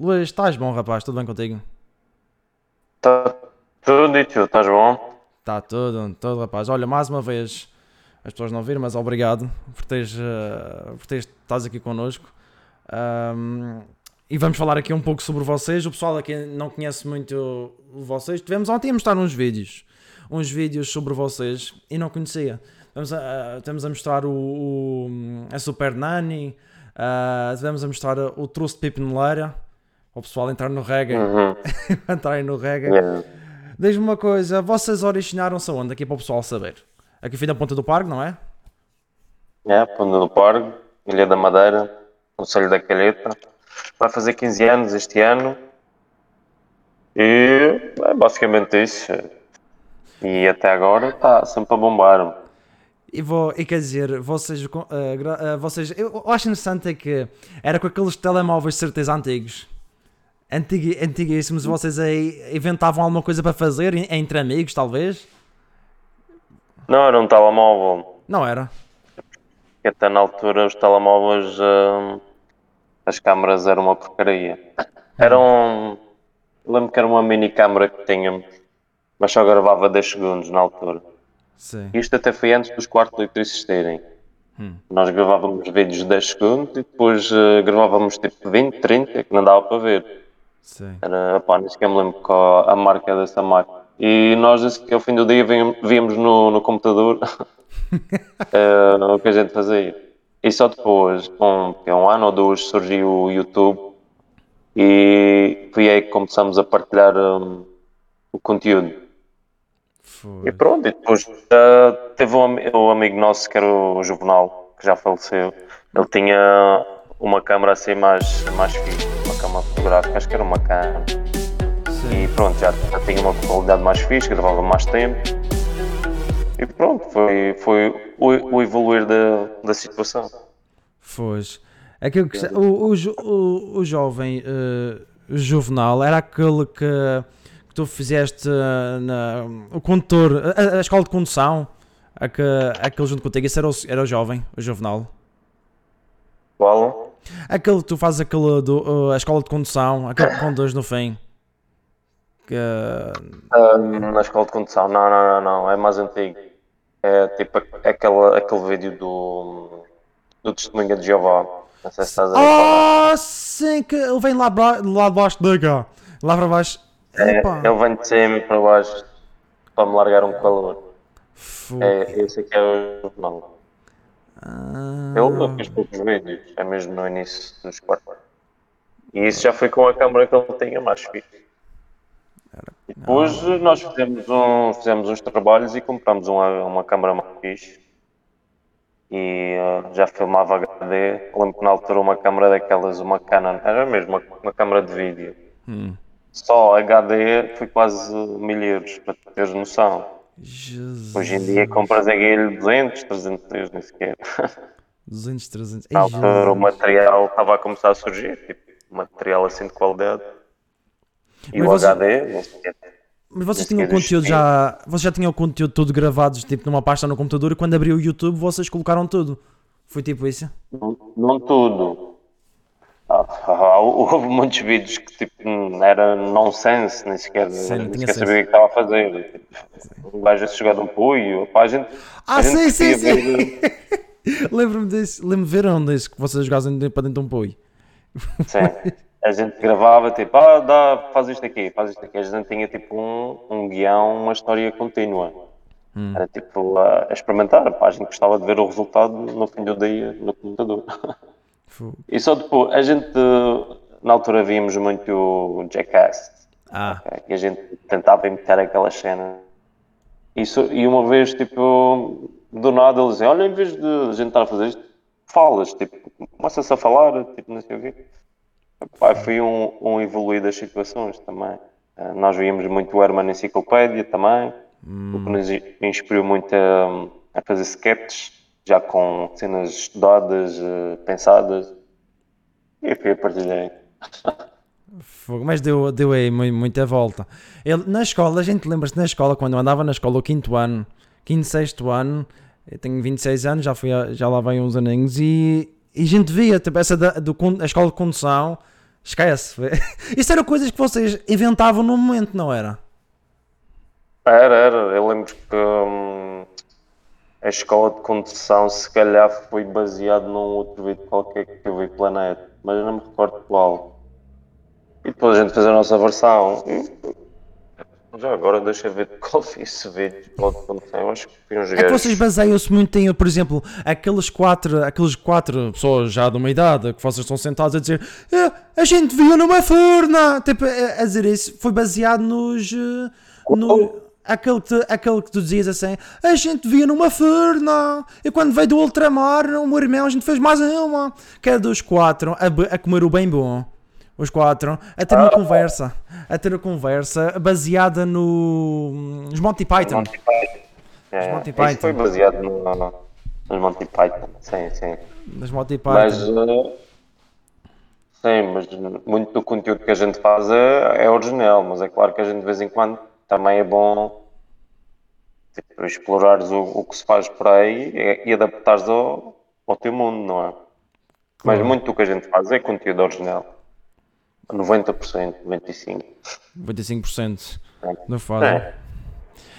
Luís, estás bom, rapaz? Tudo bem contigo? Tá tudo e tu, estás bom? Está tudo, tudo, rapaz. Olha, mais uma vez, as pessoas não viram, mas obrigado por teres, uh, por teres estás aqui connosco. Um, e vamos falar aqui um pouco sobre vocês. O pessoal aqui não conhece muito vocês. Tivemos ontem a mostrar uns vídeos, uns vídeos sobre vocês e não conhecia. Estamos a, estamos a mostrar o, o, a Super Nani, uh, estamos a mostrar o Truce de Pipo Neleira, o pessoal entrar no reggae, Uhum. entrarem no reggae. Yeah. Diz-me uma coisa, vocês originaram-se aonde? Aqui para o pessoal saber. Aqui fim da Ponta do Parque, não é? Yeah, Ponta do Parque, Ilha da Madeira, Conselho da Calheta. Vai fazer 15 anos este ano. E é basicamente isso. E até agora está sempre a bombar. E, vou, e quer dizer, vocês, uh, vocês eu, eu acho interessante é que era com aqueles telemóveis de certeza antigos. Antiguíssimos, vocês aí inventavam alguma coisa para fazer en- entre amigos, talvez? Não era um telemóvel. Não era? Até na altura os telemóveis, hum, as câmaras eram uma porcaria. Era um. Lembro que era uma mini câmara que tínhamos, mas só gravava 10 segundos na altura. Sim. Isto até foi antes dos quartos de existirem. Hum. Nós gravávamos vídeos de 10 segundos e depois eh, gravávamos tipo 20, 30, que não dava para ver. Sim. Era, pá, nem sequer me lembro qual a marca dessa máquina. E nós, ao fim do dia, víamos, no, no computador eh, o que a gente fazia. E só depois, um, que é um ano ou dois, surgiu o YouTube e foi aí que começamos a partilhar hum, o conteúdo. Foi. E pronto, e depois já teve um, um amigo nosso que era o Juvenal, que já faleceu. Ele tinha uma câmera assim mais, mais fixe, uma câmera fotográfica, acho que era uma. Sim. E pronto, já, já tinha uma qualidade mais fixe, gravava mais tempo. E pronto, foi, foi o, o evoluir da, da situação. Pois. Aquilo que, o, o, o, jovem eh, juvenal era aquele que, que tu fizeste eh, na, o condutor, a, a escola de condução, a que, aquele junto contigo, esse era o, era o jovem, o juvenal. Qual? Aquele que tu fazes aquele do, eh, a escola de condução, aquele que conduz no fim. Que, Hum, na escola de condução, não, não, não, não, é mais antigo. É tipo aquele, aquele vídeo do, do Testemunha de Jeová. Não sei se estás a ver. Ah, sim, que ele vem lá, lá de baixo cá. Lá para baixo. É, ele vem de cima para baixo para me largar um calor. Fogo. É, esse aqui é o jornal. Ah, Ele fez poucos vídeos, é mesmo no início dos quartos. E isso já foi com a câmera que ele tinha mais fixe. Depois nós fizemos, um, fizemos uns trabalhos e compramos uma, uma câmera mais fixe. E eh, já filmava HD. Lembro que na altura uma câmera daquelas, uma Canon, era mesmo uma, uma câmera de vídeo. hum. Só HD foi quase mil euros, para teres noção. Jesus. Hoje em dia compras aquele 200, 300 euros, nem sequer. 200, 300. Ei, Na altura o material estava a começar a surgir, tipo, material assim de qualidade. E Mas o você- HD, sequer. Mas vocês tinham o conteúdo já. Vocês já tinham o conteúdo todo gravado, tipo numa pasta no computador, e quando abriu o YouTube vocês colocaram tudo. Foi tipo isso? Não, não tudo. Ah, houve muitos vídeos que tipo, era nonsense, nem sequer, Sim, nem sequer sabia o que estava a fazer. Um gajo a jogar de um puio, pá, a gente. Ah, a gente sim, sim, sim. Lembro-me disso. Lembro-me de ver onde que vocês jogassem para dentro de um poi. Sim. A gente gravava tipo, ah, dá, faz isto aqui, faz isto aqui. A gente tinha tipo um, um guião, uma história contínua. Hum. Era tipo a, a experimentar, pá, a gente gostava de ver o resultado no fim do dia no computador. E só depois, a gente na altura víamos muito o Jackass, Ah, ok? e a gente tentava imitar aquela cena. E, e uma vez, tipo, do nada eles dizem, olha, em vez de a gente estar a fazer isto, falas, tipo, começa-se a falar, tipo, não sei o quê. Pá, foi um, um evoluir das situações também. Eh, nós víamos muito o Herman Enciclopédia também, o que nos inspirou muito a, a fazer sketches, já com cenas estudadas, eh, pensadas. E fui a partir daí. Mas deu, deu aí mu- muita volta. Ele, na escola, a gente lembra-se na escola, quando eu andava na escola o quinto ano, quinto, sexto ano, eu tenho 26 anos, já, fui a- já lá vem uns aninhos, e, e a gente via tipo, essa da, do, a escola de condução, Esquece. Isso eram coisas que vocês inventavam no momento, não era? Era, era. Eu lembro que hum, a escola de condução se calhar foi baseado num outro vídeo qualquer que eu vi pela net, mas eu não me recordo qual. E depois a gente fez a nossa versão. Já agora deixa eu ver qual foi esse vídeo qual de condução. Eu acho que foi uns É que vocês baseiam-se muito em, por exemplo, aqueles quatro, aqueles quatro pessoas já de uma idade que vocês estão sentados a dizer "É, a gente via numa furna. Tipo, a a dizer isso foi baseado nos. eh, No, aquele, que, tu- aquele que tu dizias assim, a gente via numa furna. E quando veio do ultramar, o meu irmão, a gente fez mais uma. Que era dos quatro a, a comer o bem bom. Os quatro, a ter uma conversa, a ter uma conversa baseada no, nos Monty Python. Monty Python. É, Monty Isso Python. foi baseado no, no- nos Monty Python. Sim, sim. Nas Monty Mas. Python. eh, Sim, mas muito do conteúdo que a gente faz é, é original, mas é claro que a gente de vez em quando também é bom tipo, explorares o, o que se faz por aí e, e adaptares ao, ao teu mundo, não é? Mas Claro. muito do que a gente faz é conteúdo original. 90%, 95%. 25% É. não fazem. É.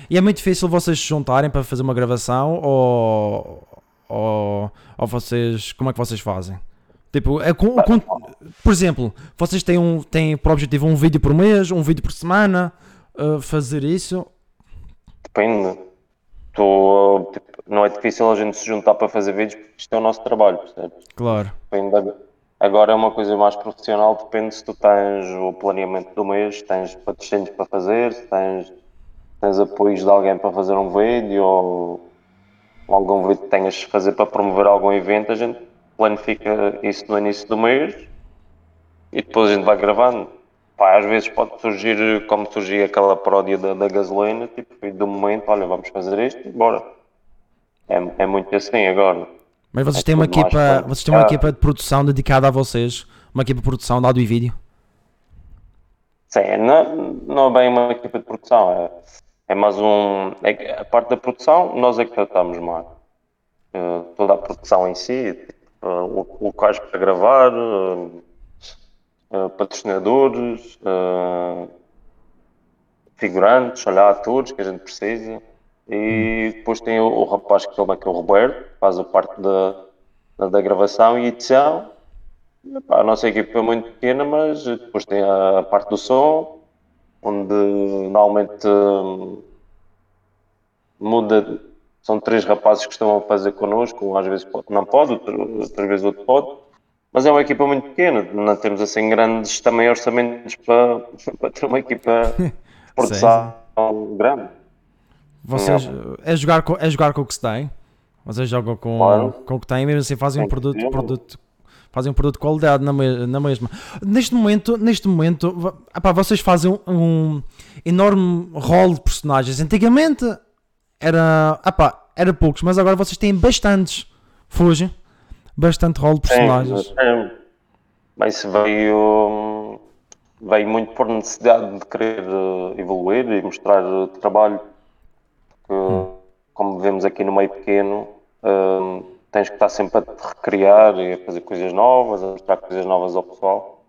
E é muito difícil vocês se juntarem para fazer uma gravação ou, ou, ou vocês. Como é que vocês fazem? Tipo, é com, com- por exemplo, vocês têm, um, têm por objetivo um vídeo por mês, um vídeo por semana, uh, fazer isso. Depende. Tu, tipo, não é difícil a gente se juntar para fazer vídeos porque isto é o nosso trabalho, percebes? Claro, Depende ag- Agora é uma coisa mais profissional, depende se tu tens o planeamento do mês, se tens patrocínios para fazer, se tens, tens apoios de alguém para fazer um vídeo ou, ou algum vídeo que tenhas de fazer para promover algum evento, a gente planifica isso no início do mês e depois a gente vai gravando. Pá, às vezes pode surgir, como surgia aquela paródia da, da gasolina, tipo, e do momento, olha, vamos fazer isto e bora. É, é muito assim agora. mas vocês É têm uma equipa, vocês têm uma Ah. equipa de produção dedicada a vocês, uma equipa de produção de áudio e vídeo. Sim, não, não é bem uma equipa de produção, é, é mais um. é a parte da produção, nós é que tratamos mais. Eh, toda a produção em si, tipo, lo- locais para gravar, eh, eh, patrocinadores, eh, figurantes, olhar atores que a gente precisa. E depois tem o, o rapaz que filma, que é o Roberto, que faz a parte da, da, da gravação e edição. Epá, a nossa equipa é muito pequena, mas depois tem a, a parte do som, onde normalmente hum, muda. São três rapazes que estão a fazer connosco, um às vezes não pode, outro- outras vezes outro pode. Mas é uma equipa muito pequena, não temos assim grandes também orçamentos para, para ter uma equipa produção grande. Vocês é jogar com, é jogar com o que se tem. Vocês jogam com, Claro. com o que têm, mesmo assim fazem um produto, produto fazem um produto de qualidade na, na mesma. Neste momento, neste momento, vocês fazem um, enorme rol de personagens. Antigamente era, epá, era poucos, mas agora vocês têm bastantes. Fugem. Bastante rol de personagens. Mas isso veio, veio muito por necessidade de querer eh, evoluir e mostrar trabalho. Porque, como vemos aqui no meio pequeno, eh, tens que estar sempre a te recriar e a fazer coisas novas, a mostrar coisas novas ao pessoal.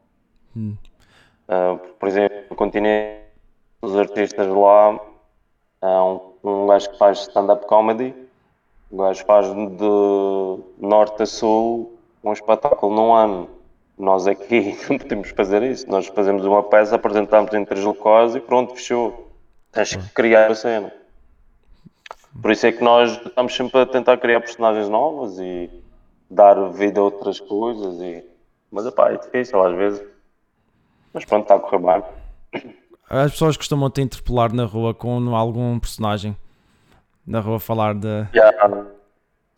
Eh, por exemplo, no continente, os artistas lá, há um, um gajo que faz stand-up comedy, o gajo faz de norte a sul um espetáculo num ano. Nós aqui não podemos fazer isso. Nós fazemos uma peça, apresentamos em três locais e pronto, fechou. Tens que criar a cena. Por isso é que nós estamos sempre a tentar criar personagens novas e dar vida a outras coisas. E... Mas epá, é difícil às vezes. Mas pronto, está a correr bem. As pessoas costumam te interpelar na rua com algum personagem. Na rua falar de. Já.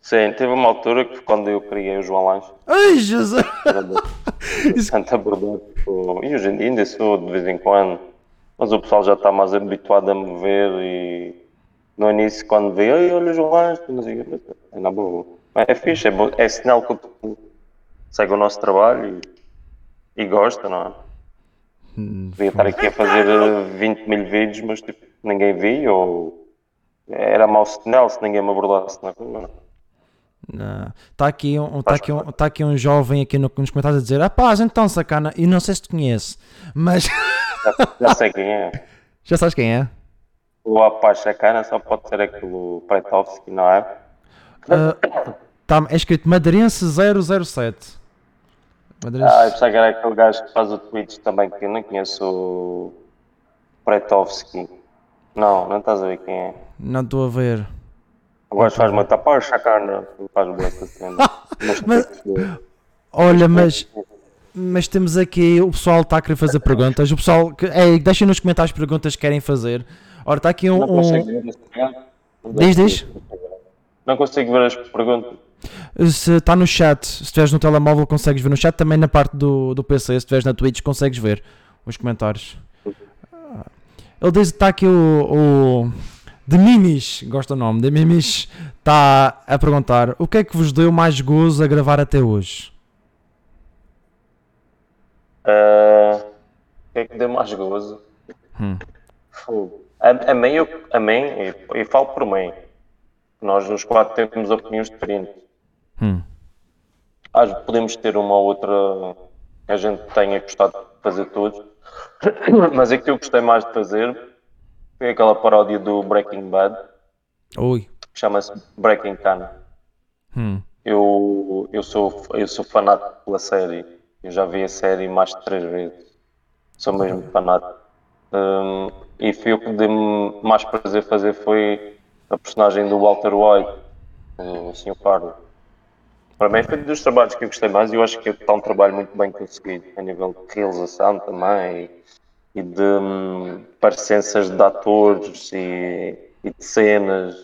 Sim, teve uma altura que quando eu criei o João Lanche, Ai Jesus! tanta abordar. Tipo, e hoje em dia ainda sou de vez em quando, mas o pessoal já está mais habituado a me ver e no início quando vê, Ei, olha o João o quê, é na boa. É fixe, é, bo- é sinal que o pessoal segue o nosso trabalho e, e gosta, não é? Devia estar aqui a fazer eh, 20 mil vídeos, mas tipo, ninguém via ou era mau sinal se ninguém me abordasse na rua. não? Está aqui, um, tá aqui, um, tá aqui um jovem aqui no- nos comentários a dizer: Ah pá, a gente tão sacana. E não sei se te conhece, mas Já, já sei quem é. já sabes quem é? O rapaz sacana só pode ser aquele Pretovski, não é? Tá, é escrito Madeirense 007. Madeirense. Ah, eu pensava que era aquele gajo que faz o Twitch também, que eu não conheço o Pretovski. Não, não estás a ver quem é. Não estou a ver. O gajo faz uma tapa, sacana, faz essa cena. Mas, Olha, mas, mas temos aqui. O pessoal está a querer fazer perguntas. O pessoal. É, deixem nos comentários perguntas que querem fazer. Ora, está aqui um. não um- consigo ver gajo. Diz, diz. Não consigo ver as perguntas. se está no chat, se estiveres no telemóvel, consegues ver no chat. Também na parte do, do PC, se estiveres na Twitch, consegues ver os comentários. Ele diz que está aqui o. o de Mimis, gosta do nome, de Mimis, está a perguntar o que é que vos deu mais gozo a gravar até hoje? Ah, O que é que deu mais gozo? Hum. A, a mim, eu, a mim e, e falo por mim, nós os quatro temos opiniões diferentes. Hum. Às vezes podemos ter uma ou outra que a gente tenha gostado de fazer todos, mas a que eu gostei mais de fazer foi aquela paródia do Breaking Bad, Ui. que chama-se Breaking Can. Hum. Eu, eu, sou, eu sou fanático pela série. Eu já vi a série mais de três vezes. Sou mesmo fanático. Hum, e foi o que deu-me mais prazer fazer foi a personagem do Walter White, o Sr. Carlos. Para mim foi dos trabalhos que eu gostei mais e eu acho que está um trabalho muito bem conseguido a nível de realização também e, de hum, parecenças de atores e, e de cenas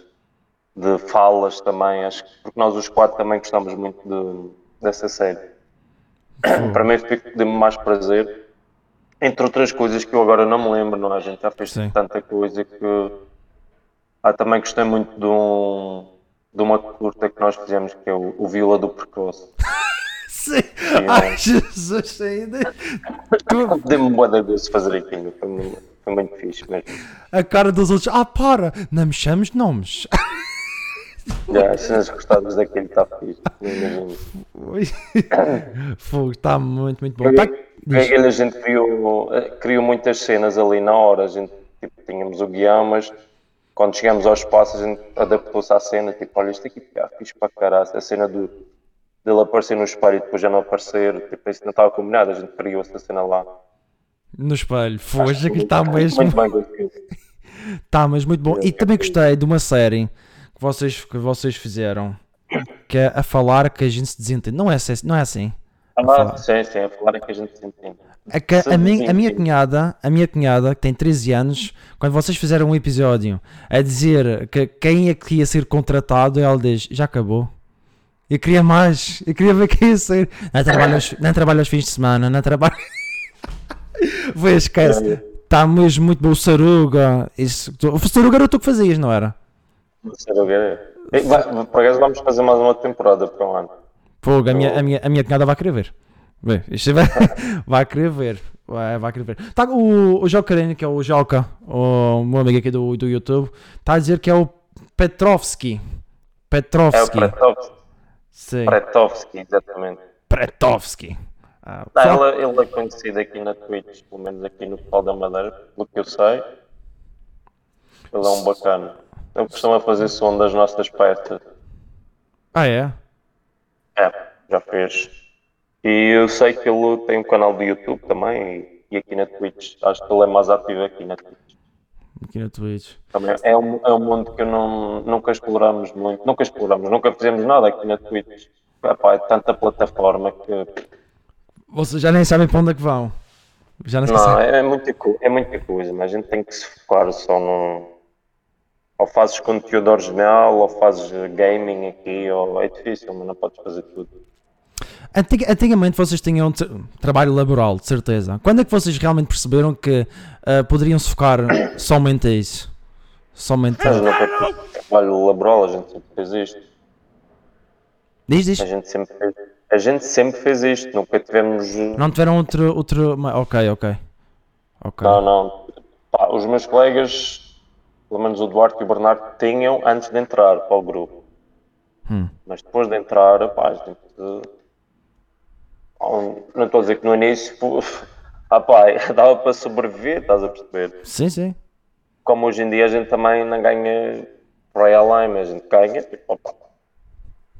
de falas também, acho que porque nós os quatro também gostamos muito de- dessa série. Para mim foi deu-me mais prazer, entre outras coisas que eu agora não me lembro, não é? A gente já fez Sim. tanta coisa que ah, também gostei muito de, um, de uma curta que nós fizemos que é o, o Viola do Percoce. Sim. Ai, Jesus, ainda. Deu-me boa da vez fazer aquilo, foi, muito- foi muito fixe mesmo. A cara dos outros. Ah, para! Não me chames nomes. Já, as cenas gostadas daquilo está fixe. Fogo, está muito, muito bom. Tá... Aquele a gente criou, eh, criou muitas cenas ali na hora, a gente tipo, tínhamos o guião, mas quando chegamos ao espaço a gente adaptou-se à cena, tipo, olha isto aqui fica fixe para caralho, a cena do, dele aparecer no espelho e depois já não aparecer, tipo, isso não estava combinado, a gente criou essa cena lá. No espelho. Fogo, aquilo está mesmo. Muito bem. Está, mas muito bom. E também gostei de uma série que vocês, que vocês fizeram. Que é a falar que a gente se desentende. Não é, assim- não é assim. Ah, sim, sim, a falar é que a gente se entende. É a, Se minha, a minha cunhada, a minha cunhada, que tem 13 anos, quando vocês fizeram um episódio a dizer que quem é que ia ser contratado, ela diz, já acabou. Eu queria mais, eu queria ver quem ia ser. Não trabalho aos, não trabalho aos fins de semana, não trabalho. Foi, esquece. Está mesmo muito bom. O Saruga. Isso, o Saruga era tu que fazias, não era? O é. Vai- Por acaso vamos fazer mais uma temporada para um ano. Fogo, a minha, a minha, a minha cunhada vai querer ver. Bem, isto vai, vai querer ver. Vai, vai querer ver. Tá, o, o Jocarino, que é o Joca, o meu amigo aqui do, do YouTube, está a dizer que é o Petrovski. É o Petrovski. Sim. Pretovski, exatamente. Petrovski. Ah, Não, ele, ele é conhecido aqui na Twitch, pelo menos aqui no Pau da Madeira, pelo que eu sei. Ele é um bacana. Ele costuma fazer som das nossas peças. ah, é? É, já fez. E eu sei que ele tem um canal do YouTube também e, aqui na Twitch. Acho que ele é mais ativo aqui na Twitch. Aqui na Twitch. Também é um, é um mundo que não, nunca exploramos muito. Nunca exploramos, nunca fizemos nada aqui na Twitch. Epá, é tanta plataforma que. Vocês já nem sabem para onde é que vão. Já não. Não, é, é muita, é muita coisa, mas a gente tem que se focar só no. Ou fazes conteúdo original, ou fazes gaming aqui, ou é difícil, mas não podes fazer tudo. Antig- Antigamente vocês tinham tra- trabalho laboral, de certeza. Quando é que vocês realmente perceberam que ah, poderiam se focar somente a isso? Somente a... trabalho laboral, a gente sempre fez isto. Diz, diz. A gente sempre fez, a gente sempre fez isto, nunca tivemos. eh, Não tiveram outro. outro... Ok, ok. Ok. Não, não. Pá, os meus colegas, pelo menos o Duarte e o Bernardo, tinham antes de entrar para o grupo. Hum. Mas depois de entrar, pá, a gente. Não estou a dizer que no início. pô, Ah, dava para sobreviver, estás a perceber? Sim, sim. Como hoje em dia a gente também não ganha por aí além, mas a gente ganha, tipo, opa,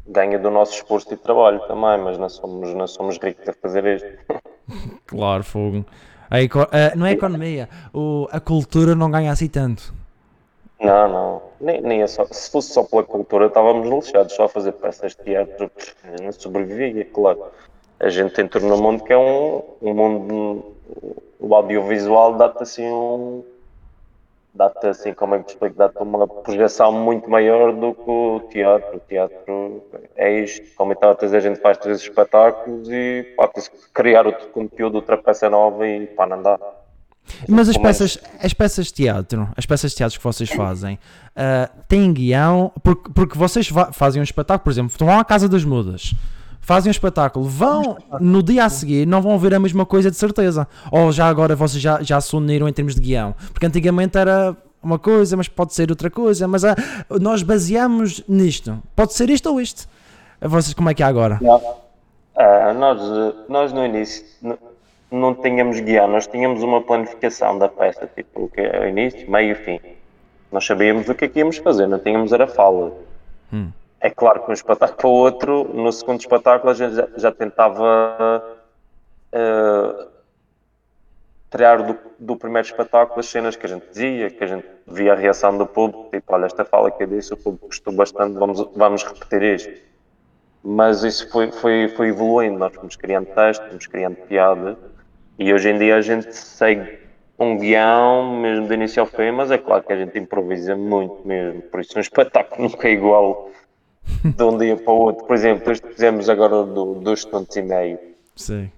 ganha do nosso esforço e trabalho também, mas não somos, não somos ricos a fazer isto. Claro, fogo. A a- não é a economia, o, a cultura não ganha assim tanto. Não, não. Nem, nem é só, se fosse só pela cultura, estávamos lixados só a fazer peças de teatro. Não sobrevivia, claro. A gente entrou num mundo que é um, um mundo. O audiovisual dá-te assim um. Dá-te assim, como é que te explico? Dá-te uma projeção muito maior do que o teatro. O teatro é isto. Como então, a gente faz três espetáculos e pá, tens que criar outro conteúdo, outra peça nova e pá, não dá. Mas as peças, as peças de teatro, as peças de teatro que vocês fazem, ah, têm guião, porque, porque vocês fazem um espetáculo, por exemplo, vão à Casa das Mudas, fazem um espetáculo, vão no dia a seguir, não vão ver a mesma coisa de certeza. Ou já agora vocês já, já se uniram em termos de guião, porque antigamente era uma coisa, mas pode ser outra coisa, mas ah, nós baseamos nisto, pode ser isto ou isto. Vocês, como é que é agora? Ah, nós, nós no início n- não tínhamos guião, nós tínhamos uma planificação da peça, tipo, o que é o início, meio e fim. Nós sabíamos o que é que íamos fazer, não tínhamos era fala. É claro que um espetáculo para o outro, no segundo espetáculo a gente já, já tentava eh, tirar do, do primeiro espetáculo as cenas que a gente dizia, que a gente via a reação do público, tipo, olha, esta fala que eu disse, o público gostou bastante, vamos, vamos repetir isto mas isso foi, foi, foi evoluindo. Nós fomos criando texto, fomos criando piada e hoje em dia a gente segue um guião, mesmo de início ao fim, mas é claro que a gente improvisa muito mesmo. Por isso, um espetáculo nunca é igual de um dia para o outro. Por exemplo, este fizemos agora do, dos Stunts e meio. Sim.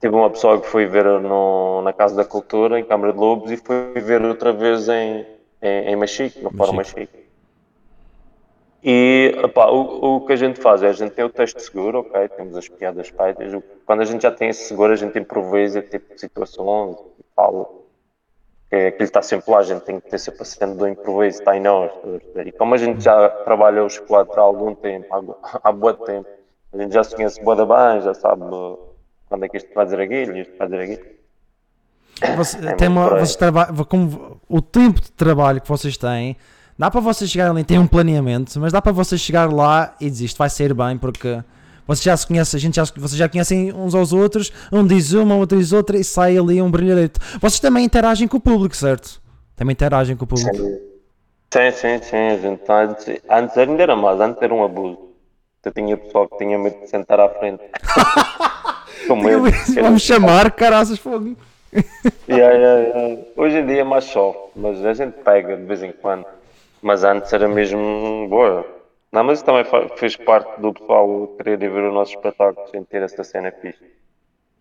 Teve uma pessoa que foi ver no, na Casa da Cultura, em Câmara de Lobos, e foi ver outra vez em, em, em Machique, no Fórum Machique. E epá, o, o que a gente faz é a gente tem o texto seguro, ok? Temos as piadas feitas. Quando a gente já tem esse seguro, a gente improvisa tipo situações, fala. Que aquilo está sempre lá, a gente tem que ter sempre a do improviso, está em nós. perceber? E como a gente já trabalha o chocolate há algum tempo, há, há boa tempo, a gente já se conhece boa da bem, já sabe quando é que isto vai dizer aquilo, isto vai dizer aquilo. Você, É tem uma, vocês como o tempo de trabalho que vocês têm, dá para vocês chegarem ali, tem um planeamento, mas dá para vocês chegar lá e dizer isto vai ser bem, porque vocês já se conhecem, a gente já, vocês já conhecem uns aos outros, um diz uma, outro diz outra e sai ali um brilharete. Vocês também interagem com o público, certo? Também interagem com o público. Sim, sim, sim. A gente tá- antes, antes ainda era mais, antes era um abuso. Eu tinha pessoal que tinha medo de sentar à frente. Com medo. Vamos chamar, caraças, fogo. Yeah, yeah, yeah. Hoje em dia é mais soft, mas a gente pega de vez em quando. Mas antes era mesmo boa. Não, mas também fez parte do pessoal querer ir ver o nosso espetáculo sem ter essa cena fixe.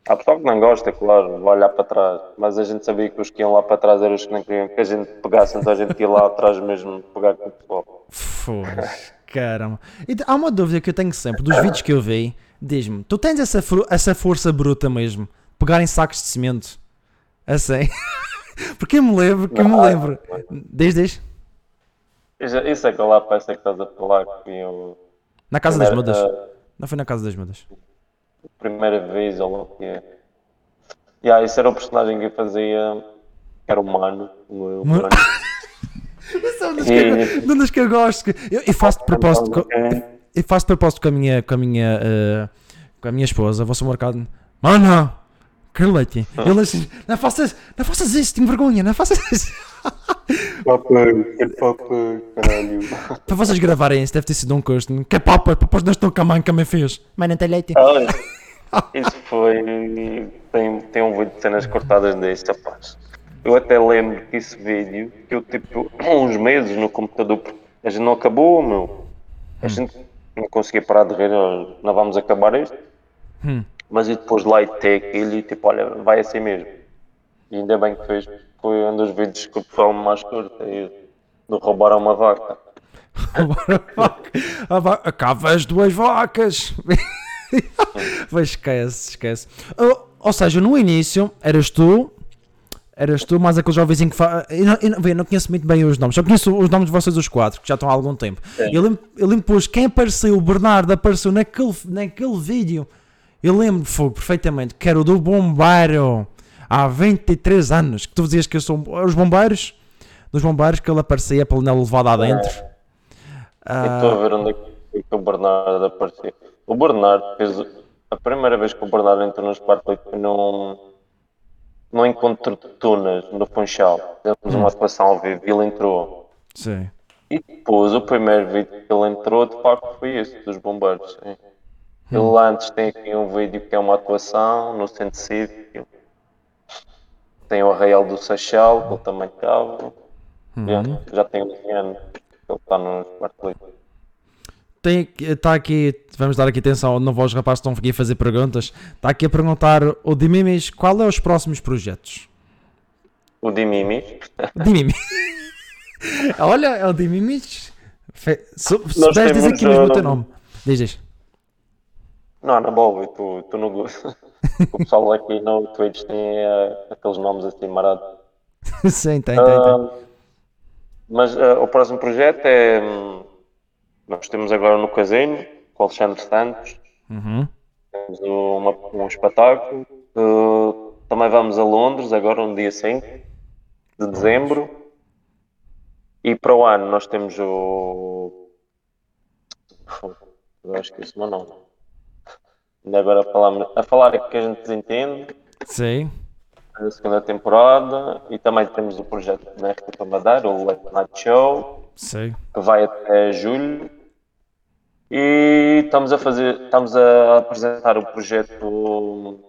Há pessoal que não gosta, claro, vai olhar para trás, mas a gente sabia que os que iam lá para trás eram os que não queriam que a gente pegasse, então a gente ia lá atrás mesmo pegar com o pessoal. Foda-se, caramba. E há uma dúvida que eu tenho sempre dos vídeos que eu vi. Diz-me, tu tens essa, essa força bruta mesmo? Pegar em sacos de cimento? Assim? Porque eu me lembro, que eu me lembro. Diz, diz. Isso, é aquela peça que estás a falar que eu. Na Casa das primeira- Mudas. a Não foi na Casa das Mudas. primeira vez, ou lá o que é. Yeah, isso era o personagem que eu fazia. que Era humano. o meu Mano. humano. Isso é um dos que eu, um dos que eu gosto. Eu, eu faço de propósito. co- Eu faço de propósito com a minha, com a minha, eh, com a minha esposa. Vou ao mercado. Mano, Carlete. Ele assim, não faças, não faças isso, tenho vergonha, não faças isso. Papai, caralho. Para vocês gravarem isso, deve ter sido um custo. Que papa, papas não estão com a mãe que me fez. Mãe, não tem leite. Olha, isso foi. Tem, tem um vídeo de cenas cortadas deste, rapaz. Eu até lembro que esse vídeo, que eu tipo, uns meses no computador, a gente não acabou, meu. A gente não conseguia parar de rir, não vamos acabar isto. Hum. Mas eu depois lá e ter aquilo e tipo, olha, vai assim mesmo. E ainda bem que fez, foi um dos vídeos que o pessoal mais curta, é do roubar a uma vaca. Acaba as duas vacas. Pois esquece, esquece. Ou, ou seja, no início eras tu, Eras tu, mais aquele jovenzinho que faz. Eu, não- eu, eu não conheço muito bem os nomes, só conheço os nomes de vocês, os quatro, que já estão há algum tempo. Lembro, eu lembro depois, quem apareceu, o Bernardo apareceu naquele, naquele vídeo. Eu lembro, fogo, perfeitamente, que era o do bombeiro. Há 23 anos. Que tu dizias que eu sou. Os bombeiros? Dos bombeiros que ele aparecia pela levada adentro. E Ah, estou a ver onde é que o Bernardo apareceu. O Bernardo fez. A primeira vez que o Bernardo entrou no Sparklet foi num. num encontro de tunas no Funchal. Fizemos uma atuação ao vivo e ele entrou. sim. E depois o primeiro vídeo que ele entrou de facto foi esse, dos bombeiros. sim. Ele antes tem aqui um vídeo que é uma atuação no centro cívico. Tem o Arraial do Seixal, que ele também estava. Já, já tem 11 anos que ele está no Sparklet. Tem, está aqui, vamos dar aqui atenção, não vou aos rapazes que estão aqui a fazer perguntas. Está aqui a perguntar o Dimimis qual é os próximos projetos? O Dimimis. Dimimis. Olha, é o Dimimis. Se, puderes dizer aqui mesmo o teu nome. Diz, diz. Não, na boa, tu, tu no O pessoal aqui no Twitch tem eh, aqueles nomes assim marados. Sim, tem, tem, tem. Ah, mas ah, o próximo projeto é. hum, Nós temos agora no Casino, com o Alexandre Santos, Uhum. temos uma, um espetáculo. Ah, também vamos a Londres, agora no dia 5 de dezembro. E para o ano nós temos o. Eu acho que isso não nome. Ainda agora a falar, a falar é que a gente desentende. Sim. a segunda temporada e também temos o projeto na RTP Madeira, o Late Night Show, Sei. que vai até julho. E estamos a fazer, estamos a apresentar o projeto,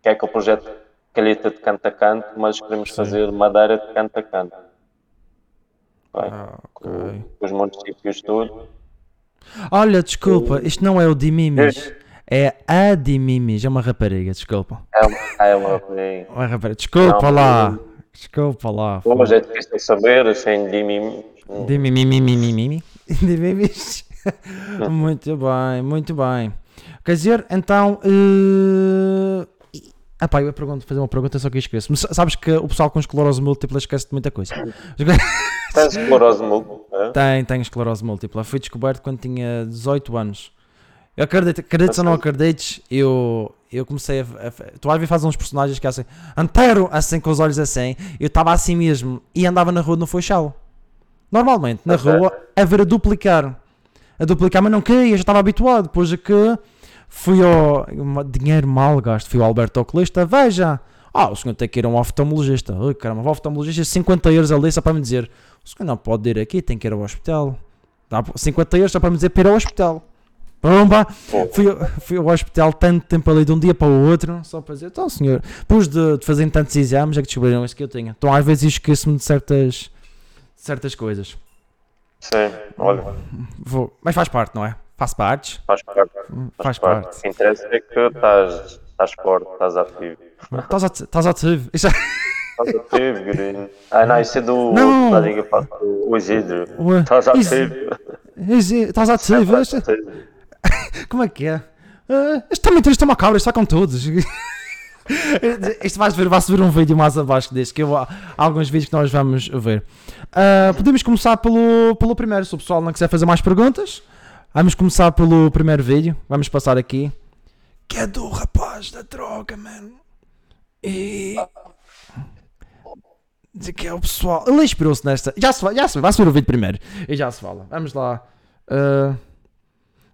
que é aquele projeto Calheta de canto a canto, mas queremos fazer Madeira de canto a canto. Ah, com, ok. com os municípios todos. Olha, desculpa, isto não é o Dimimis. É a Dimimis, é uma rapariga, desculpa. É uma, é uma, é, Uma rapariga, desculpa Não, lá. Desculpa lá. mas é difícil saber, sem de mim. Dimimimimimimi. Dimimis. Muito bem, muito bem. Quer dizer, então. Uh... Ah pá, eu ia pergunto- fazer uma pergunta, só que eu esqueço. Sabes que o pessoal com esclerose múltipla esquece de muita coisa. Tens esclerose múltipla? é? Tem, tem esclerose múltipla. Foi descoberto quando tinha 18 anos. Eu acredito, acredites ou não acredites, eu, eu comecei a, a- Tu às vezes fazes uns personagens que é assim, antero, assim com os olhos assim. Eu estava assim mesmo e andava na rua no Foixal. Normalmente, na Ok. rua, a ver a duplicar. A duplicar, mas não queria, já estava habituado. Depois é que fui ao. Dinheiro mal gasto, fui ao Alberto Oculista, veja. Ah, o senhor tem que ir a um oftalmologista. Ai caramba, o oftalmologista, 50 euros ali só para me dizer: o senhor não pode ir aqui, tem que ir ao hospital. Dá 50 euros só para me dizer para ir ao hospital. Pumba! Fui, fui ao hospital tanto tempo ali de um dia para o outro, só para dizer, então senhor, depois de, de fazerem tantos exames é que descobriram isso que eu tinha. Então às vezes esqueço-me de certas, certas coisas. Sim, olha, Vou- mas faz parte, não é? Faz parte. faz parte. Faz parte. O que interessa é que estás, estás forte, estás ativo. Estás ati- Estás ativo. Isso é- Estás ativo, gringo. Ah, não, isso é do. Não. Da Liga o Isidro. Estás ativo. Estás ativo. Como é que é? Ah, isto também isto é uma cabra, isto está com todos. Isto vais ver, vai-se ver um vídeo mais abaixo deste, que eu, há alguns vídeos que nós vamos ver. Ah, podemos começar pelo, pelo primeiro, se o pessoal não quiser fazer mais perguntas. Vamos começar pelo primeiro vídeo, vamos passar aqui. Que é do rapaz da droga, mano. E... Dizer que é o pessoal... Ele inspirou-se nesta... Já se, já se vai ver o vídeo primeiro. E já se fala. Vamos lá. Ah,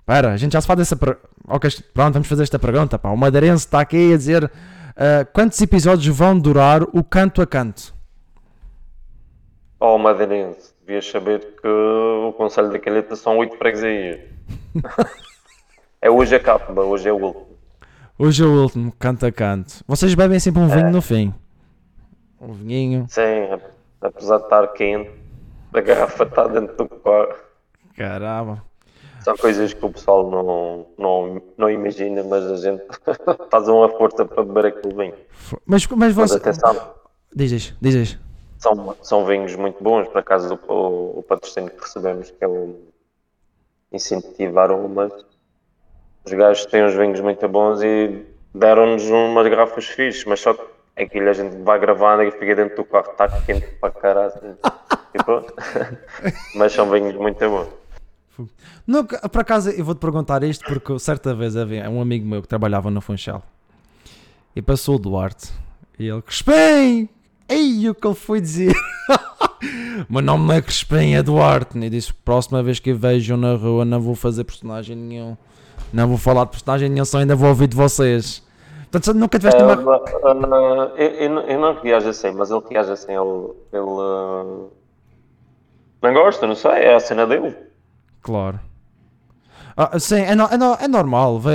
Espera, a gente já se faz essa per... Ok, pronto, vamos fazer esta pergunta. Pá. O madeirense está aqui a dizer ah, quantos episódios vão durar o canto a canto? Oh, Madeirense, devias saber que o Conselho da Calheta são oito freguesias. é hoje a capa, hoje é o último. Hoje é o último, canto a canto. Vocês bebem sempre um vinho no fim. Um vinhinho. Sim, apesar de estar quente, a garrafa está dentro do carro. Caramba. São coisas que o pessoal não, não, não imagina, mas a gente faz uma força para beber aquele vinho. Mas, mas Mas você. atenção, Diz, diz, diz, diz. são, são vinhos muito bons, por acaso o, o, o patrocínio que recebemos, que é o Incentivar Umas, os gajos têm uns vinhos muito bons e deram-nos umas garrafas fixes, mas só que aquilo a gente vai gravando e fica dentro do carro, está quente para caralho. E pronto. Mas são vinhos muito bons. Nunca, por acaso, eu vou-te perguntar isto porque certa vez havia um amigo meu que trabalhava no Funchal e passou o Duarte e ele, Crespem! Ei, o que ele foi dizer? Meu nome não é Crespem, é Duarte. E disse: próxima vez que vejo na rua, não vou fazer personagem nenhum, não vou falar de personagem nenhum, só ainda vou ouvir de vocês. Portanto, nunca tiveste uma. Uh, uh, eu, eu, eu não reajo assim, mas ele reage assim, ele. ele uh, não gosta, não sei, é a cena dele. Claro. Ah, sim, é, no, é, no, é normal, vê,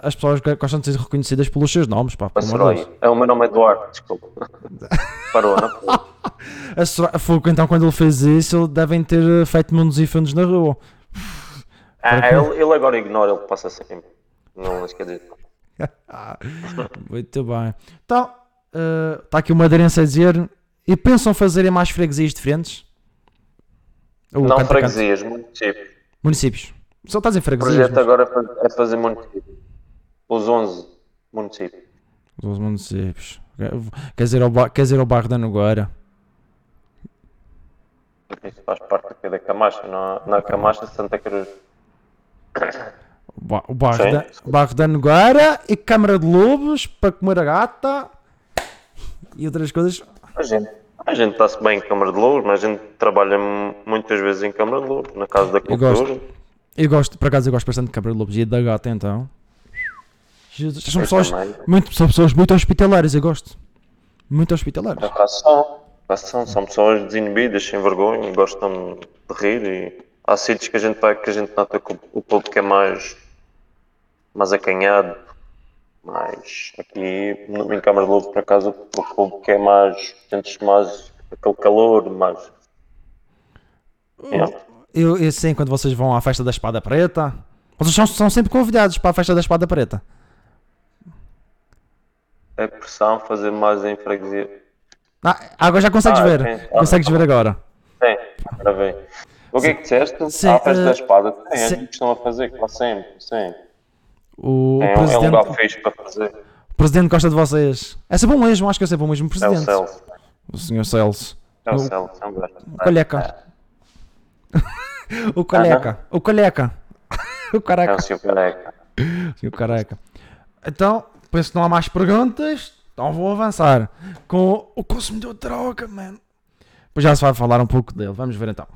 as pessoas gostam de ser reconhecidas pelos seus nomes, pá, de Deus. É, o meu nome é Eduardo, desculpa. Parou, não? A Soraya- Fogo, então quando ele fez isso, ele devem ter feito mundos e fundos na rua. Ah, ele, ele agora ignora, ele passa sempre. Não, mas quer dizer. Muito bem. Então, está aqui uma aderência a dizer, e pensam fazer em mais freguesias diferentes? Ou Não canto a canto? Municípios. Só estás em O freguesias. projeto agora é faz- é fazer municípios. Os 11 municípios. mas- Os municípios. Quer dizer, ao, ba- quer dizer, ao bairro da Nogueira. Isso faz parte aqui da Camacha, não, na Camacha de Santa Cruz. O ba- O bairro, Sim. da, o bairro da Nogueira e Câmara de Lobos para comer a gata e outras coisas. A gente, a gente está-se bem em Câmara de Louros, mas a gente trabalha mu- muitas vezes em Câmara de Louros, na Casa da Eu gosto. Cultura. Eu gosto, por acaso, eu gosto bastante de Câmara de Lobos e da gata, então. Jesus, são pessoas, muito, são pessoas muito hospitalares, eu gosto. Muito hospitalares. Ração, ração, são pessoas desinibidas, sem vergonha, gostam de rir e há sítios que a gente vai que a gente nota que o- o público é mais, mais acanhado, mas aqui no- em Câmara de Louros, por acaso, o público é mais, sentes mais aquele calor, mais. Yeah. Eu, eu sei quando vocês vão à festa da Espada Preta. Vocês são, são sempre convidados para a festa da Espada Preta. A pressão fazer mais em freguesia. Ah, agora já consegues Ah, ver. sim. Consegues ver agora. Sim, para ver. O que é que disseste? Sim, ah, a festa eh, da espada. Sim, a sim. gente costuma fazer, claro, sempre, sim. O, o É, um- é um presidente, lugar para fazer. o presidente gosta de vocês. É sempre o mesmo, acho que é sempre o mesmo É o presidente. Celso. o senhor Celso. É o O- Celso, é um. O Colheca. o Colheca. O Colheca. o É careca. o seu careca. O careca. Então, penso que não há mais perguntas. Então vou avançar com o consumidor de droga, mano. Pois já se vai falar um pouco dele. Vamos ver então.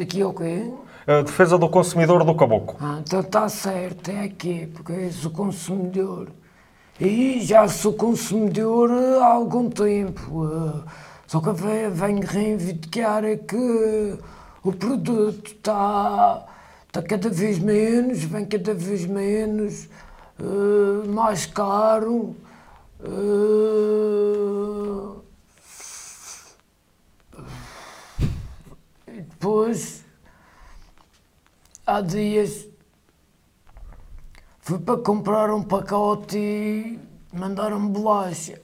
Aqui é o quê? A defesa do consumidor do caboclo. Ah, então está certo, é aqui, porque eu sou consumidor. E já sou consumidor há algum tempo. eh, Só que ve- venho reivindicar é que o produto está está cada vez menos, vem cada vez menos, eh, mais caro. e depois há dias fui para comprar um pacote e mandaram-me bolacha.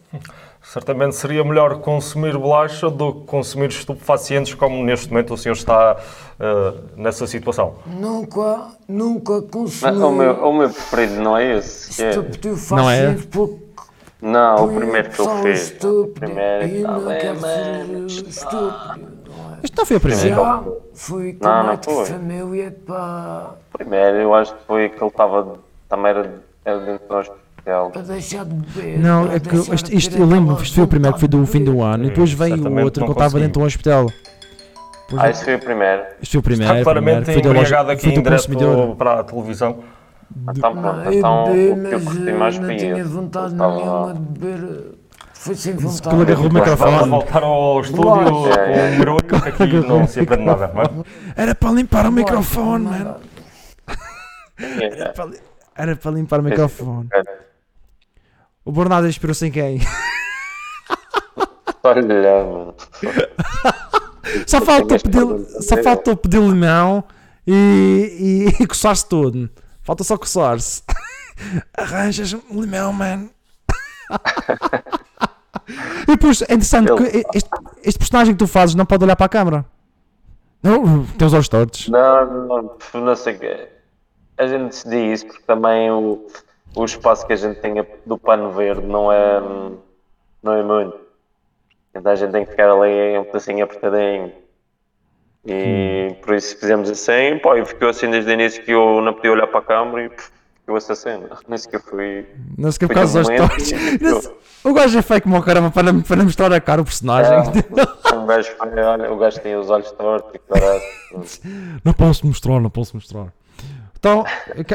Certamente seria melhor consumir bolacha do que consumir estupefacientes, como neste momento o senhor está eh, nessa situação. Nunca, nunca Mas consumi o, meu, o meu preferido não é esse. é- Não é? estupefacientes porque Não, o primeiro que eu pessoa fiz. O estúpido primeiro. e Tá não bem, quero ser estúpido. É? Isto não foi a primeira. Já fui com Não, não de foi. família para, primeiro, eu acho que foi que ele estava. Também era, era dentro do hospital. para deixar de beber. Não, é que isto, isto- eu lembro-me, isto foi o primeiro que foi do fim de do ano, e depois veio o outro que eu estava dentro do hospital. Depois- Ah, esse foi o primeiro. Isto foi o primeiro. Está claramente primeiro, foi embriagado aqui foi do em direto consumidor. para a televisão. Então pronto, Não, então eu o que eu mas curti mais não foi vontade Ele estava Foi sem que ele vontade. agarrou o Vamos microfone. voltar ao estúdio com o barulho, que aqui não se aprende nada. é? Era para limpar o microfone, mano. É, Era para li- Era para limpar o microfone. O Bernardo inspirou-se em quem? Olha, mano. Só faltou Tinhas pedir, só faltou pedir limão e, e, e coçar-se todo. Falta só coçar-se. Arranjas um limão, mano. e depois é interessante Ele- que este, este personagem que tu fazes não pode olhar para a câmara. Não, tem os olhos tortos. Não, não, não sei que. A gente diz isso porque também o. o espaço que a gente tem do pano verde não é, não é muito. Então a gente tem que ficar ali um pedacinho apertadinho. E por isso fizemos assim, pô, e ficou assim desde o início que eu não podia olhar para a câmera e pff, essa cena. Nem sequer fui. Não sei que por causa das ficou. O gajo é feio como o caramba para para mostrar a cara o personagem. É, um gajo foi, olha, o gajo tem os olhos tortos e caralho. Não posso mostrar, não posso mostrar. Então,